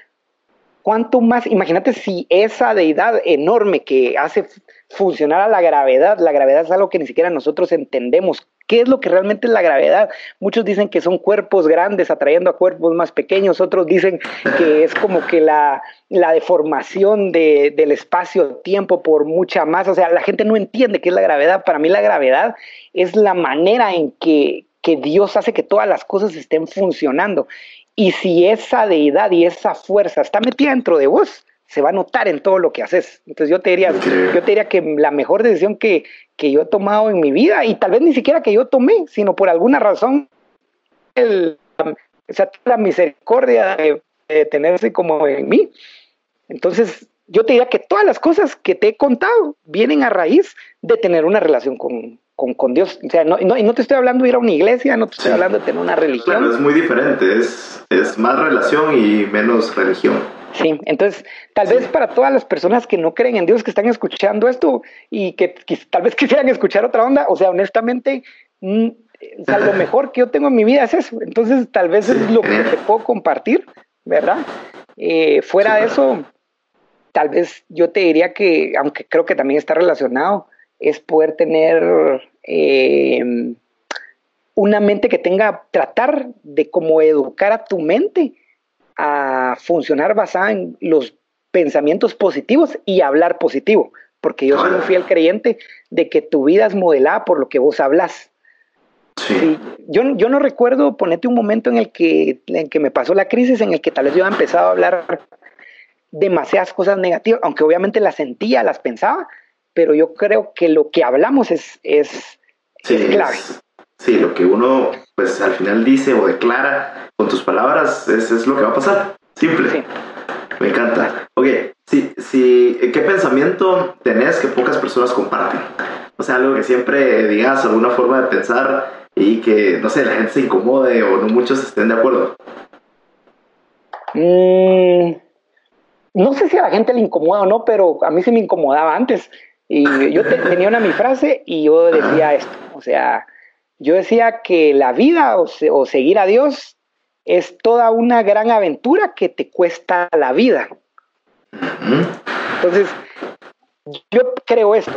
S1: ¿cuánto más? Imagínate si esa deidad enorme que hace funcionar a la gravedad, la gravedad es algo que ni siquiera nosotros entendemos. ¿Qué es lo que realmente es la gravedad? Muchos dicen que son cuerpos grandes atrayendo a cuerpos más pequeños, otros dicen que es como que la, deformación del espacio-tiempo por mucha más. O sea, la gente no entiende qué es la gravedad. Para mí la gravedad es la manera en que Dios hace que todas las cosas estén funcionando. Y si esa deidad y esa fuerza está metida dentro de vos, se va a notar en todo lo que haces. Entonces yo te diría, yo te diría que la mejor decisión que, que yo he tomado en mi vida, y tal vez ni siquiera que yo tomé, sino por alguna razón, el, la misericordia de, tenerse como en mí. Entonces, yo te diría que todas las cosas que te he contado vienen a raíz de tener una relación con, con, con Dios. O sea, no, no, y no te estoy hablando de ir a una iglesia, no te estoy hablando de tener una religión.
S3: Claro, es muy diferente, es, es más relación y menos religión.
S1: Sí, entonces tal vez para todas las personas que no creen en Dios, que están escuchando esto y que, tal vez quisieran escuchar otra onda, o sea, honestamente, mm, lo mejor que yo tengo en mi vida es eso. Entonces tal vez es lo que te puedo compartir, ¿verdad? Eh, fuera de eso, tal vez yo te diría que, aunque creo que también está relacionado, es poder tener eh, una mente que tenga, tratar de como educar a tu mente a funcionar basada en los pensamientos positivos y hablar positivo, porque yo soy un fiel creyente de que tu vida es modelada por lo que vos hablas. Sí. Yo, yo no recuerdo ponerte un momento en el, que, en que me pasó la crisis, en el que tal vez yo había empezado a hablar demasiadas cosas negativas, aunque obviamente las sentía, las pensaba, pero yo creo que lo que hablamos es, es, clave.
S3: sí, lo que uno pues al final dice o declara con tus palabras es, es lo que va a pasar. Simple. Me encanta. Ok, sí, sí, ¿qué pensamiento tenés que pocas personas comparten? O sea, algo que siempre digas, alguna forma de pensar y que, no sé, la gente se incomode o no muchos estén de acuerdo.
S1: Mm, no sé si a la gente le incomoda o no, pero a mí se me incomodaba antes. Y yo tenía una mi frase y yo decía esto, o sea, yo decía que la vida o, seguir a Dios es toda una gran aventura que te cuesta la vida. Entonces, yo creo esto.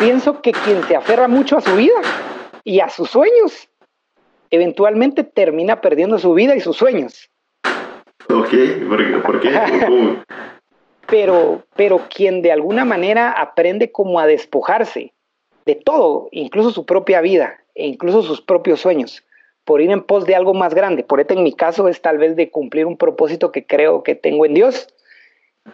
S1: Pienso que quien se aferra mucho a su vida y a sus sueños, eventualmente termina perdiendo su vida y sus sueños.
S3: Ok, ¿por qué?
S1: pero, pero quien de alguna manera aprende como a despojarse de todo, incluso su propia vida e incluso sus propios sueños, por ir en pos de algo más grande. Por esto en mi caso es tal vez de cumplir un propósito que creo que tengo en Dios.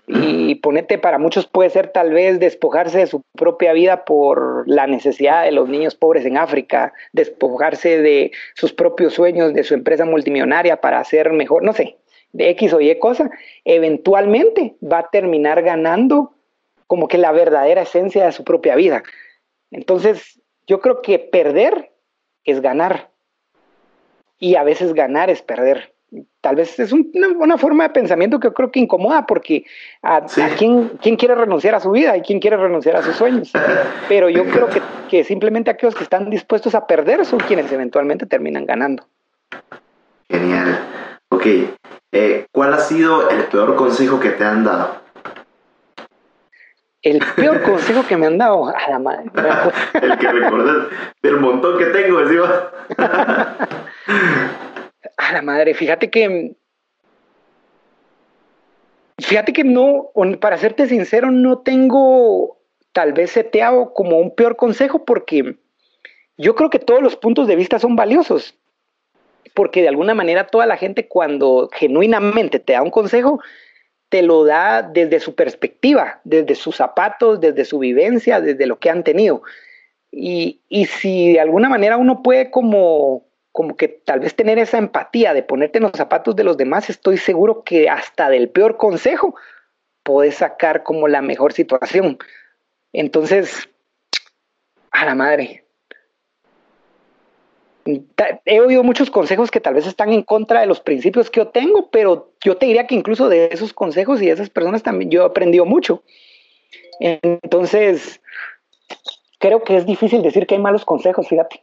S1: Y ponete, para muchos puede ser tal vez despojarse de su propia vida por la necesidad de los niños pobres en África, despojarse de sus propios sueños, de su empresa multimillonaria para hacer mejor, no sé, de X o Y cosa, eventualmente va a terminar ganando como que la verdadera esencia de su propia vida. Entonces, yo creo que perder es ganar. Y a veces ganar es perder. Tal vez es una, forma de pensamiento que yo creo que incomoda porque a, quién, quiere renunciar a su vida y quién quiere renunciar a sus sueños. Pero yo creo que, que simplemente aquellos que están dispuestos a perder son quienes eventualmente terminan ganando.
S3: Genial. Ok, eh, ¿cuál ha sido el peor consejo que te han dado?
S1: El peor consejo que me han dado, a la madre.
S3: el que recordás del montón que tengo, decía.
S1: a la madre, fíjate que. Fíjate que no, para serte sincero, no tengo tal vez seteado como un peor consejo porque yo creo que todos los puntos de vista son valiosos porque de alguna manera toda la gente cuando genuinamente te da un consejo, te lo da desde su perspectiva, desde sus zapatos, desde su vivencia, desde lo que han tenido. Y, si de alguna manera uno puede como, como que tal vez tener esa empatía de ponerte en los zapatos de los demás, estoy seguro que hasta del peor consejo puedes sacar como la mejor situación. Entonces, a la madre, he oído muchos consejos que tal vez están en contra de los principios que yo tengo, pero yo te diría que incluso de esos consejos y de esas personas también yo he aprendido mucho. Entonces, creo que es difícil decir que hay malos consejos, fíjate.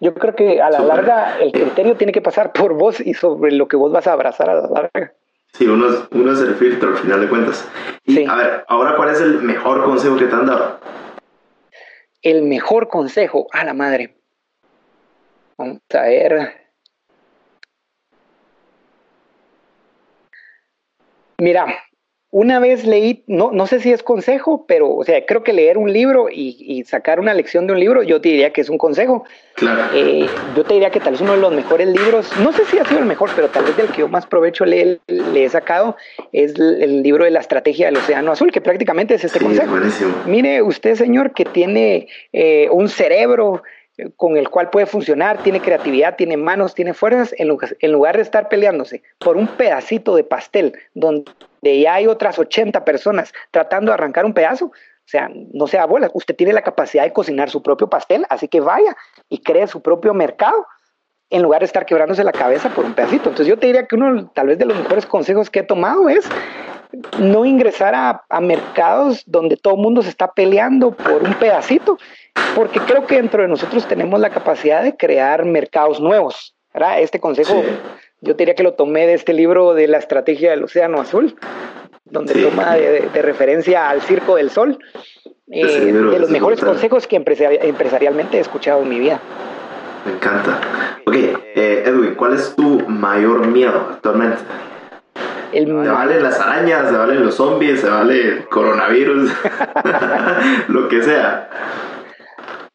S1: Yo creo que a la larga el criterio tiene que pasar por vos y sobre lo que vos vas a abrazar a la larga.
S3: Sí, uno es, uno es el filtro al final de cuentas. Y a ver, ahora, ¿cuál es el mejor consejo que te han dado?
S1: El mejor consejo, a la madre. Vamos a ver. Mira, una vez leí, no, no sé si es consejo, pero, o sea, creo que leer un libro y, sacar una lección de un libro, yo te diría que es un consejo.
S3: Claro.
S1: Eh, yo te diría que tal vez uno de los mejores libros, no sé si ha sido el mejor, pero tal vez del que yo más provecho le, le he sacado, es el libro de la estrategia del Océano Azul, que prácticamente es este consejo. Mire, usted, señor, que tiene eh, un cerebro con el cual puede funcionar, tiene creatividad, tiene manos, tiene fuerzas, en lugar, de estar peleándose por un pedacito de pastel donde ya hay otras 80 personas tratando de arrancar un pedazo, o sea, no sea bola, usted tiene la capacidad de cocinar su propio pastel, así que vaya y cree su propio mercado en lugar de estar quebrándose la cabeza por un pedacito. Entonces yo te diría que uno tal vez de los mejores consejos que he tomado es no ingresar a, a mercados donde todo el mundo se está peleando por un pedacito, porque creo que dentro de nosotros tenemos la capacidad de crear mercados nuevos. ¿verdad? Este consejo, yo diría que lo tomé de este libro de la estrategia del Océano Azul, donde toma de, referencia al Circo del Sol, eh, de los mejores consejos que empresarialmente he escuchado en mi vida.
S3: Me encanta. Ok, eh, Edwin, ¿cuál es tu mayor miedo actualmente? Se valen las arañas, se valen los zombies, se vale el coronavirus, lo que sea.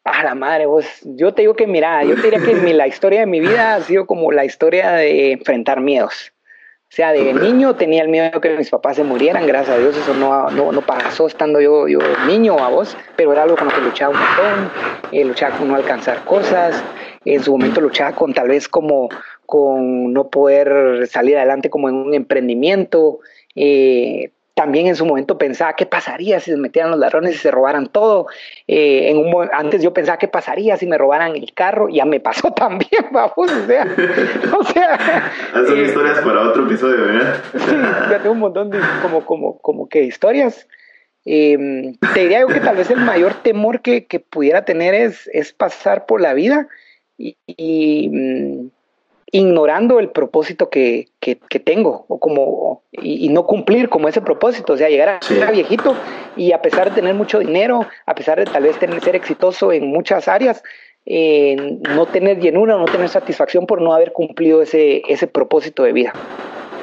S1: A la madre, vos, yo te digo que mira, yo te diría que la historia de mi vida ha sido como la historia de enfrentar miedos. O sea, de niño tenía el miedo que mis papás se murieran, gracias a Dios eso no, no, pasó estando yo, yo niño a vos, pero era algo con lo que luchaba un montón, eh, luchaba con no alcanzar cosas, en su momento luchaba con tal vez como con no poder salir adelante como en un emprendimiento, eh, también en su momento pensaba qué pasaría si se metieran los ladrones y se robaran todo. Eh, en un, antes yo pensaba qué pasaría si me robaran el carro, ya me pasó también, vamos, o sea, o sea.
S3: Son eh, historias para otro episodio, ¿verdad?
S1: sí, ya tengo un montón de como, como, como que historias. Em, te diría yo que tal vez el mayor temor que, que pudiera tener es, es pasar por la vida y, y mm, ignorando el propósito que, que, tengo o como y, no cumplir como ese propósito, o sea, llegar a ser viejito y a pesar de tener mucho dinero, a pesar de tal vez tener, ser exitoso en muchas áreas, eh, no tener llenura, no tener satisfacción por no haber cumplido ese, ese propósito de vida,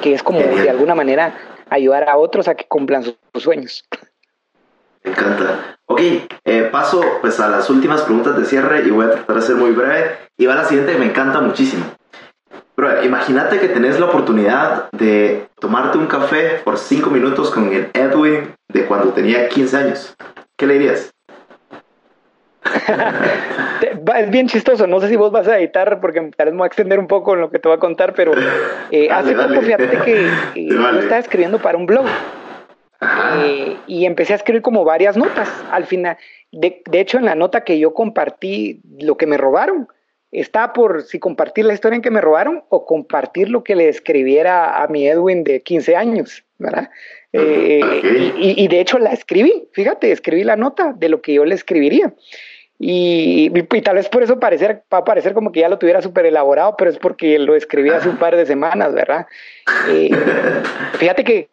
S1: que es como de alguna manera ayudar a otros a que cumplan sus, sueños.
S3: Me encanta. Ok, eh, paso pues a las últimas preguntas de cierre y voy a tratar de ser muy breve. Y va la siguiente me encanta muchísimo. Bro, imagínate que tenés la oportunidad de tomarte un café por cinco minutos con el Edwin de cuando tenía 15 años. ¿Qué le dirías?
S1: es bien chistoso, no sé si vos vas a editar porque tal vez me voy a extender un poco en lo que te voy a contar, pero eh, hace poco fíjate que eh, yo estaba escribiendo para un blog eh, y empecé a escribir como varias notas. Al final, de, de, hecho en la nota que yo compartí lo que me robaron, está por si compartir la historia en que me robaron o compartir lo que le escribiera a mi Edwin de 15 años, ¿verdad? Eh, y, de hecho la escribí, fíjate, escribí la nota de lo que yo le escribiría. Y, tal vez por eso parecer, va a parecer como que ya lo tuviera súper elaborado, pero es porque lo escribí hace un par de semanas, ¿verdad? Eh, fíjate que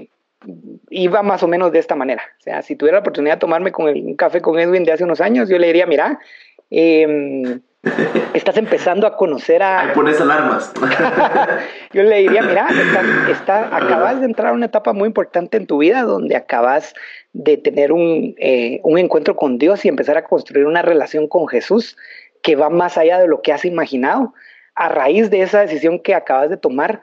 S1: iba más o menos de esta manera. O sea, si tuviera la oportunidad de tomarme con un café con Edwin de hace unos años, yo le diría, mira, eh, estás empezando a conocer a...
S3: Ahí pones alarmas.
S1: Yo le diría, mira, acabas de entrar a una etapa muy importante en tu vida donde acabas de tener un, eh, un encuentro con Dios y empezar a construir una relación con Jesús que va más allá de lo que has imaginado. A raíz de esa decisión que acabas de tomar,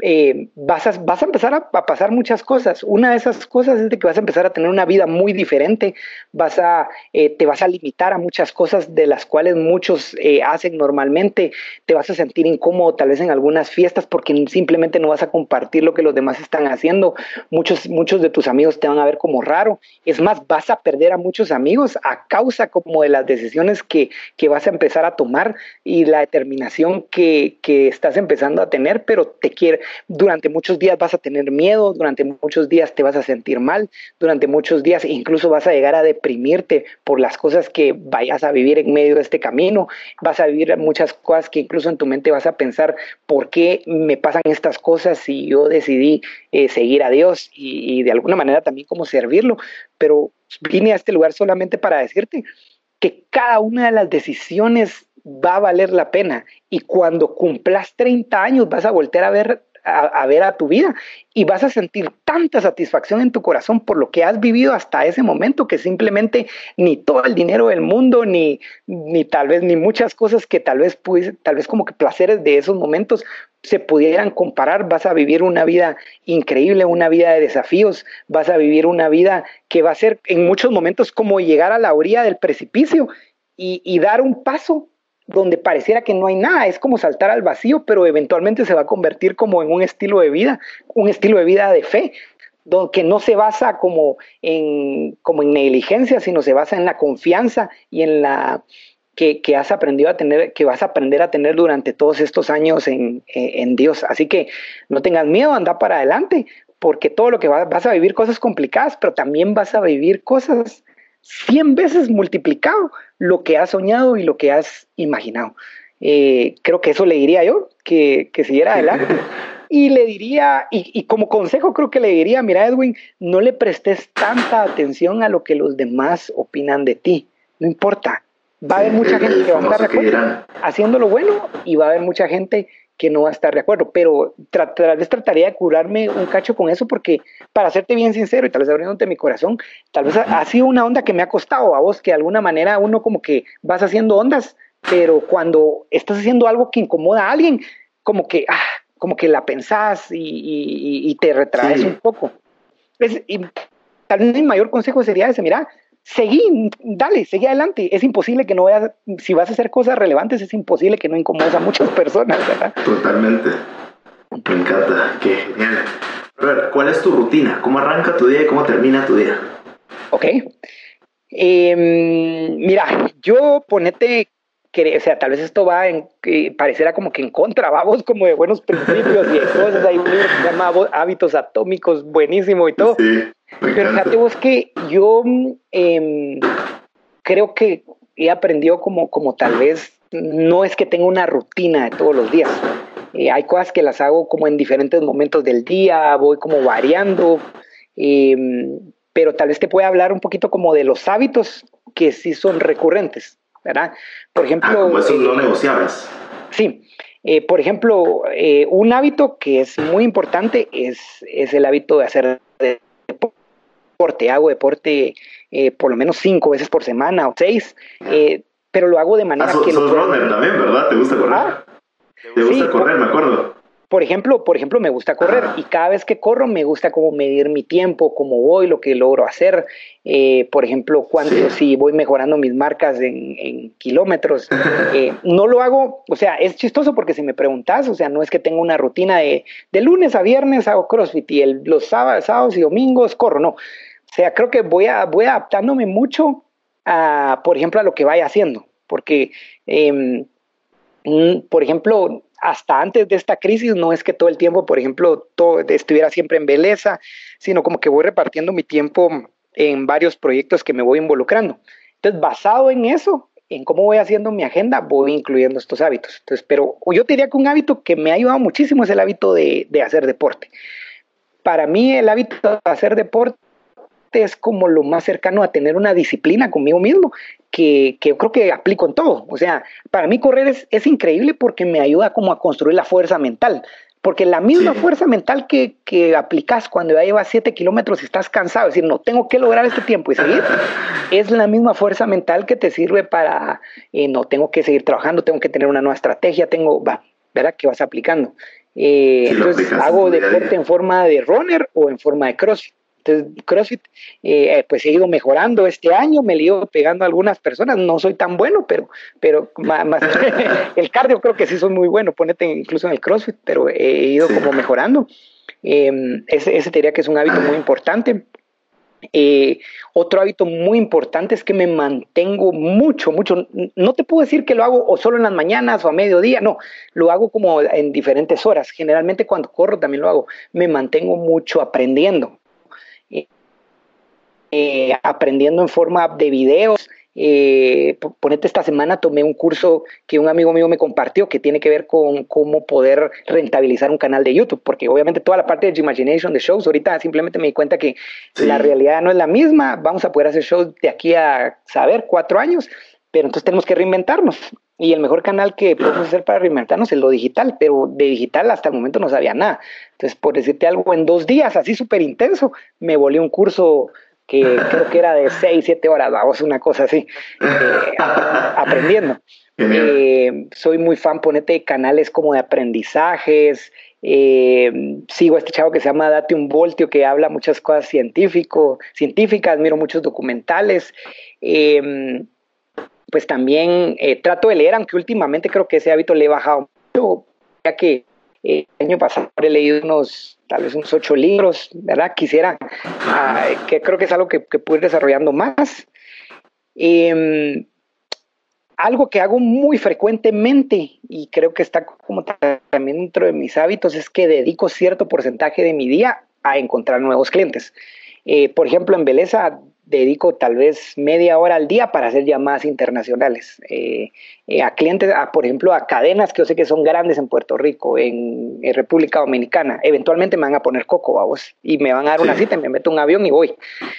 S1: eh, vas, a, vas a empezar a, pasar muchas cosas. Una de esas cosas es de que vas a empezar a tener una vida muy diferente, vas a, eh, te vas a limitar a muchas cosas de las cuales muchos eh, hacen normalmente, te vas a sentir incómodo tal vez en algunas fiestas porque simplemente no vas a compartir lo que los demás están haciendo, muchos, muchos de tus amigos te van a ver como raro, es más, vas a perder a muchos amigos a causa como de las decisiones que, que vas a empezar a tomar y la determinación que, que estás empezando a tener, pero te quiere durante muchos días vas a tener miedo, durante muchos días te vas a sentir mal, durante muchos días incluso vas a llegar a deprimirte por las cosas que vayas a vivir en medio de este camino, vas a vivir muchas cosas que incluso en tu mente vas a pensar, ¿por qué me pasan estas cosas si yo decidí eh, seguir a Dios y, de alguna manera también como servirlo? Pero vine a este lugar solamente para decirte que cada una de las decisiones va a valer la pena. Y cuando cumplas 30 años vas a voltear a ver a, ver a tu vida. Y vas a sentir tanta satisfacción en tu corazón por lo que has vivido hasta ese momento que simplemente ni todo el dinero del mundo, ni, ni tal vez ni muchas cosas que tal vez, tal vez como que placeres de esos momentos se pudieran comparar, vas a vivir una vida increíble, una vida de desafíos, vas a vivir una vida que va a ser en muchos momentos como llegar a la orilla del precipicio y dar un paso donde pareciera que no hay nada, es como saltar al vacío, pero eventualmente se va a convertir como en un estilo de vida, un estilo de vida de fe, que no se basa como en, como en negligencia, sino se basa en la confianza y en la que, que, has aprendido a tener, que vas a aprender a tener durante todos estos años en, en Dios. Así que no tengas miedo, anda para adelante, porque todo lo que vas, vas a vivir cosas complicadas, pero también vas a vivir cosas 100 veces multiplicado lo que has soñado y lo que has imaginado. Eh, creo que eso le diría yo, que, que siguiera adelante. Y le diría, y, como consejo creo que le diría, mira Edwin, no le prestes tanta atención a lo que los demás opinan de ti, no importa. Va a haber mucha gente que va a estar haciendo lo bueno y va a haber mucha gente que no va a estar de acuerdo, pero tal vez trataría de curarme un cacho con eso porque, para serte bien sincero y tal vez abriéndote mi corazón, tal vez ha, sido una onda que me ha costado a vos, que de alguna manera uno como que vas haciendo ondas, pero cuando estás haciendo algo que incomoda a alguien, como que, ah, como que la pensás y, te retraes un poco. y tal vez mi mayor consejo sería ese, mira, seguí, dale, seguí adelante. Es imposible que no veas, si vas a hacer cosas relevantes, es imposible que no incomodes a muchas personas, ¿verdad?
S3: Totalmente. Me encanta, qué genial. A ver, ¿cuál es tu rutina? ¿Cómo arranca tu día y cómo termina tu día?
S1: Ok. Em, mira, yo ponete, que, o sea, tal vez esto va en, que pareciera como que en contra, vamos como de buenos principios y de cosas. Hay un libro que se llama Hábitos Atómicos, buenísimo y todo. Sí. Pero fíjate vos que yo em, creo que he aprendido como, como tal vez, no es que tenga una rutina de todos los días. Eh, hay cosas que las hago como en diferentes momentos del día, voy como variando, em, pero tal vez te pueda hablar un poquito como de los hábitos que sí son recurrentes, ¿verdad? Por ejemplo... Ah,
S3: como esos no negociables.
S1: Sí. Eh, por ejemplo, eh, un hábito que es muy importante es, es el hábito de hacer deporte, hago deporte eh, por lo menos cinco veces por semana o seis, eh, pero lo hago de manera
S3: ah, que... Sos runner también, ¿verdad? ¿Te gusta correr? Ah, ¿Te gusta correr, me acuerdo?
S1: Por ejemplo, por ejemplo, me gusta correr y cada vez que corro me gusta como medir mi tiempo, cómo voy, lo que logro hacer. Eh, por ejemplo, cuánto si voy mejorando mis marcas en, kilómetros. Eh, no lo hago, o sea, es chistoso porque si me preguntas, o sea, no es que tenga una rutina de, de lunes a viernes hago CrossFit y el, los sábados, sábados y domingos corro, no. O sea, creo que voy, a, voy adaptándome mucho a, por ejemplo, a lo que vaya haciendo, porque, em, mm, por ejemplo, hasta antes de esta crisis no es que todo el tiempo, por ejemplo, todo, estuviera siempre en belleza, sino como que voy repartiendo mi tiempo en varios proyectos que me voy involucrando. Entonces, basado en eso, en cómo voy haciendo mi agenda, voy incluyendo estos hábitos. Entonces, pero yo diría que un hábito que me ha ayudado muchísimo es el hábito de hacer deporte. Para mí, el hábito de hacer deporte es como lo más cercano a tener una disciplina conmigo mismo que, que, yo creo que aplico en todo. O sea, para mí correr es, es, increíble porque me ayuda como a construir la fuerza mental. Porque la misma fuerza mental que, que aplicas cuando ya llevas 7 kilómetros y estás cansado, es decir, no tengo que lograr este tiempo y seguir, es la misma fuerza mental que te sirve para, eh, no tengo que seguir trabajando, tengo que tener una nueva estrategia, tengo, va, ¿verdad? Que vas aplicando. Eh, entonces, hago deporte en forma de runner o en forma de crossfit. Entonces, CrossFit, eh, pues he ido mejorando este año, me he ido pegando a algunas personas, no soy tan bueno, pero, pero más, el cardio creo que sí soy muy bueno, ponete incluso en el CrossFit, pero he ido como mejorando. Em, ese, ese diría que es un hábito muy importante. Eh, otro hábito muy importante es que me mantengo mucho, mucho. No te puedo decir que lo hago o solo en las mañanas o a mediodía, no, lo hago como en diferentes horas. Generalmente cuando corro también lo hago. Me mantengo mucho aprendiendo. Eh, aprendiendo en forma de videos. Eh, ponete esta semana tomé un curso que un amigo mío me compartió que tiene que ver con cómo poder rentabilizar un canal de YouTube, porque obviamente toda la parte de Imagination de shows, ahorita simplemente me di cuenta que la realidad no es la misma, vamos a poder hacer shows de aquí a saber cuatro años, pero entonces tenemos que reinventarnos. Y el mejor canal que podemos hacer para reinventarnos es lo digital, pero de digital hasta el momento no sabía nada. Entonces, por decirte algo, en dos días, así súper intenso, me volví un curso que creo que era de seis, siete horas, vamos, una cosa así, eh, aprendiendo. Eh, soy muy fan, ponete de canales como de aprendizajes. Eh, sigo a este chavo que se llama Date un Voltio, que habla muchas cosas científico, científicas, miro muchos documentales. Eh, pues también trato de leer, aunque últimamente creo que ese hábito le he bajado mucho, ya que el año pasado he leído unos, tal vez unos ocho libros, ¿verdad? Quisiera, ah, que creo que es algo que, que puedo ir desarrollando más. Eh, algo que hago muy frecuentemente y creo que está como también dentro de mis hábitos es que dedico cierto porcentaje de mi día a encontrar nuevos clientes. Eh, por ejemplo, en Beleza dedico tal vez media hora al día para hacer llamadas internacionales eh, eh, a clientes, a, por ejemplo, a cadenas que yo sé que son grandes en Puerto Rico, en, República Dominicana. Eventualmente me van a poner coco a vos y me van a dar una cita, me meto un avión y voy.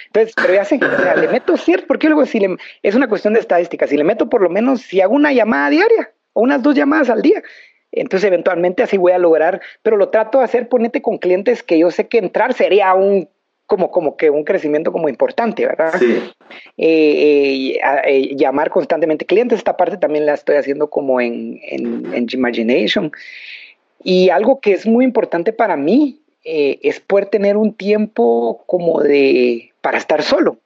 S1: Entonces, pero ya sé, le meto cierto, porque luego si le, es una cuestión de estadística, si le meto por lo menos, si hago una llamada diaria o unas dos llamadas al día, entonces eventualmente así voy a lograr, pero lo trato de hacer, ponete con clientes que yo sé que entrar sería un como, como que un crecimiento como importante, ¿verdad? Sí. Eh, eh, eh, llamar constantemente clientes, esta parte también la estoy haciendo como en, en, en Imagination. Y algo que es muy importante para mí es poder tener un tiempo como de, para estar solo,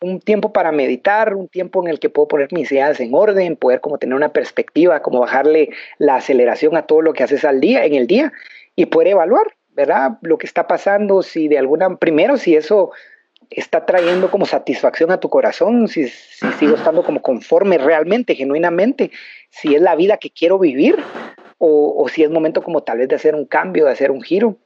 S1: un tiempo para meditar, un tiempo en el que puedo poner mis ideas en orden, poder como tener una perspectiva, como bajarle la aceleración a todo lo que haces al día, en el día, y poder evaluar ¿verdad? Lo que está pasando, si de alguna, primero, si eso está trayendo como satisfacción a tu corazón, si, sigo estando como conforme realmente, genuinamente, si es la vida que quiero vivir o, si es momento como tal vez de hacer un cambio, de hacer un giro.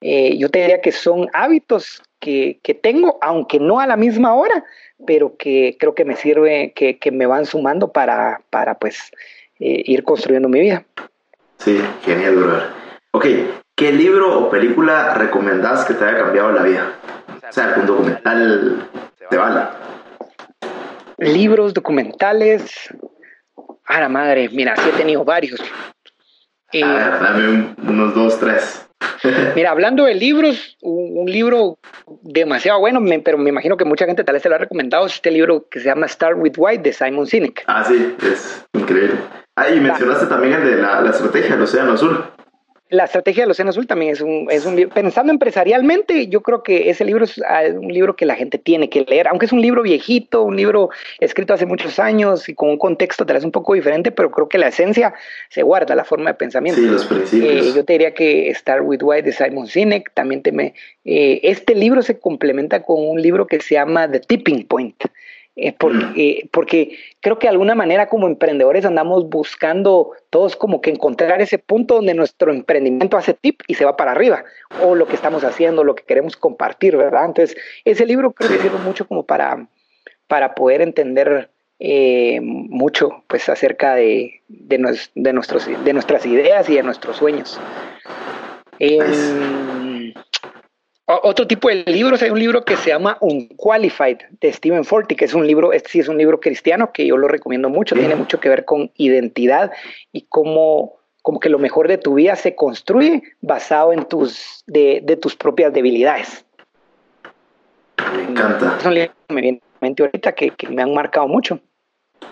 S1: Eh, yo te diría que son hábitos que, tengo, aunque no a la misma hora, pero que creo que me sirve, que, me van sumando para, para pues eh, ir construyendo mi vida.
S3: Sí, genial, brother. Ok, ¿Qué libro o película recomendás que te haya cambiado la vida? O sea, un documental te vale.
S1: Libros, documentales. A la madre, mira, sí he tenido varios.
S3: Eh, dame unos dos, tres.
S1: mira, hablando de libros, un, libro demasiado bueno, pero me imagino que mucha gente tal vez se lo ha recomendado, es este libro que se llama Start with White de Simon Sinek.
S3: Ah, sí, es increíble. Ah, y mencionaste también el de la, la estrategia del Océano Azul
S1: la estrategia del Océano Azul también es un, es un libro. Pensando empresarialmente, yo creo que ese libro es ah, un libro que la gente tiene que leer, aunque es un libro viejito, un libro escrito hace muchos años y con un contexto tal vez un poco diferente, pero creo que la esencia se guarda, la forma de pensamiento.
S3: Sí, los principios.
S1: Eh, yo te diría que Start with White de Simon Sinek también te me. Eh, este libro se complementa con un libro que se llama The Tipping Point eh, porque, porque, creo que de alguna manera como emprendedores andamos buscando todos como que encontrar ese punto donde nuestro emprendimiento hace tip y se va para arriba, o lo que estamos haciendo, lo que queremos compartir, ¿verdad? Entonces, ese libro creo que sirve mucho como para, para poder entender eh, mucho pues acerca de, de, nuestros, de nuestras ideas y de nuestros sueños. Otro tipo de libros, hay un libro que se llama Unqualified de Stephen Forty, que es un libro, este sí es un libro cristiano que yo lo recomiendo mucho, tiene mucho que ver con identidad y cómo como que lo mejor de tu vida se construye basado en tus, de, de tus propias debilidades.
S3: Me encanta.
S1: Es un libro que me viene a mente ahorita que, que me han marcado mucho.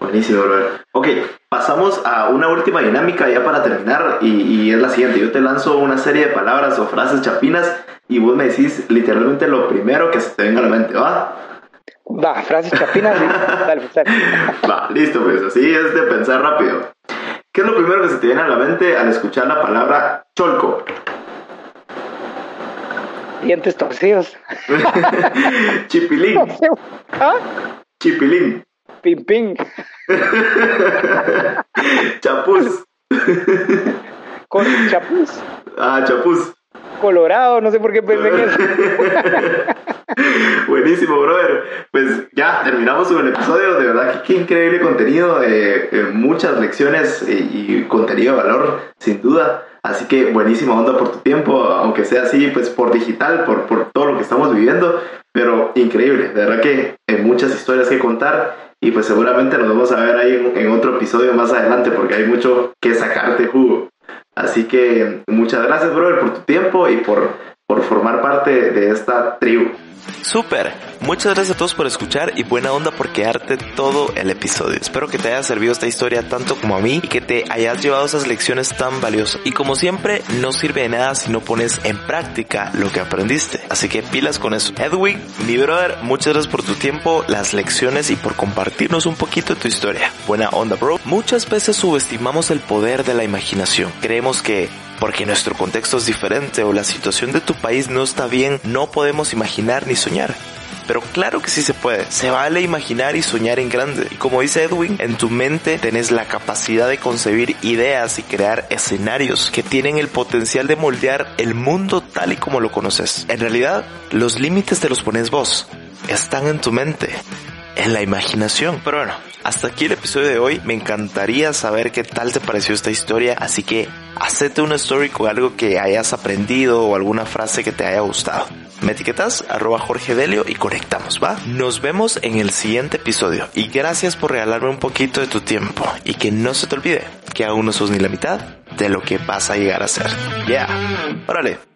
S3: Buenísimo, Robert. Ok, pasamos a una última dinámica ya para terminar y, y, es la siguiente. Yo te lanzo una serie de palabras o frases chapinas y vos me decís literalmente lo primero que se te venga a la mente, ¿va?
S1: Va, frases chapinas. dale, pues, dale.
S3: Va, listo, pues así es de pensar rápido. ¿Qué es lo primero que se te viene a la mente al escuchar la palabra cholco?
S1: Dientes torcidos.
S3: Chipilín. ¿Ah? Chipilín.
S1: Ping ping.
S3: chapuz.
S1: Con chapuz.
S3: Ah, chapuz.
S1: Colorado, no sé por qué pensé.
S3: Buenísimo, brother. Pues ya terminamos con el episodio. De verdad que qué increíble contenido, eh, eh, muchas lecciones y, contenido de valor, sin duda. Así que buenísima onda por tu tiempo, aunque sea así, pues por digital, por, por todo lo que estamos viviendo. Pero increíble, de verdad que hay muchas historias que contar y pues seguramente nos vamos a ver ahí en, otro episodio más adelante porque hay mucho que sacarte jugo. Así que muchas gracias, brother, por tu tiempo y por, por formar parte de esta tribu.
S4: Súper. Muchas gracias a todos por escuchar y buena onda por quedarte todo el episodio. Espero que te haya servido esta historia tanto como a mí y que te hayas llevado esas lecciones tan valiosas. Y como siempre, no sirve de nada si no pones en práctica lo que aprendiste. Así que pilas con eso. Edwin, mi brother, muchas gracias por tu tiempo, las lecciones y por compartirnos un poquito de tu historia. Buena onda, bro. Muchas veces subestimamos el poder de la imaginación. Creemos que porque nuestro contexto es diferente o la situación de tu país no está bien, no podemos imaginar ni soñar. Pero claro que sí se puede. Se vale imaginar y soñar en grande. Y como dice Edwin, en tu mente tenés la capacidad de concebir ideas y crear escenarios que tienen el potencial de moldear el mundo tal y como lo conoces. En realidad, los límites te los pones vos. Están en tu mente en la imaginación. Pero bueno, hasta aquí el episodio de hoy. Me encantaría saber qué tal te pareció esta historia. Así que hacete una story con algo que hayas aprendido o alguna frase que te haya gustado. Me etiquetas arroba Jorge Delio y conectamos, ¿va? Nos vemos en el siguiente episodio y gracias por regalarme un poquito de tu tiempo y que no se te olvide que aún no sos ni la mitad de lo que vas a llegar a ser. Yeah, órale.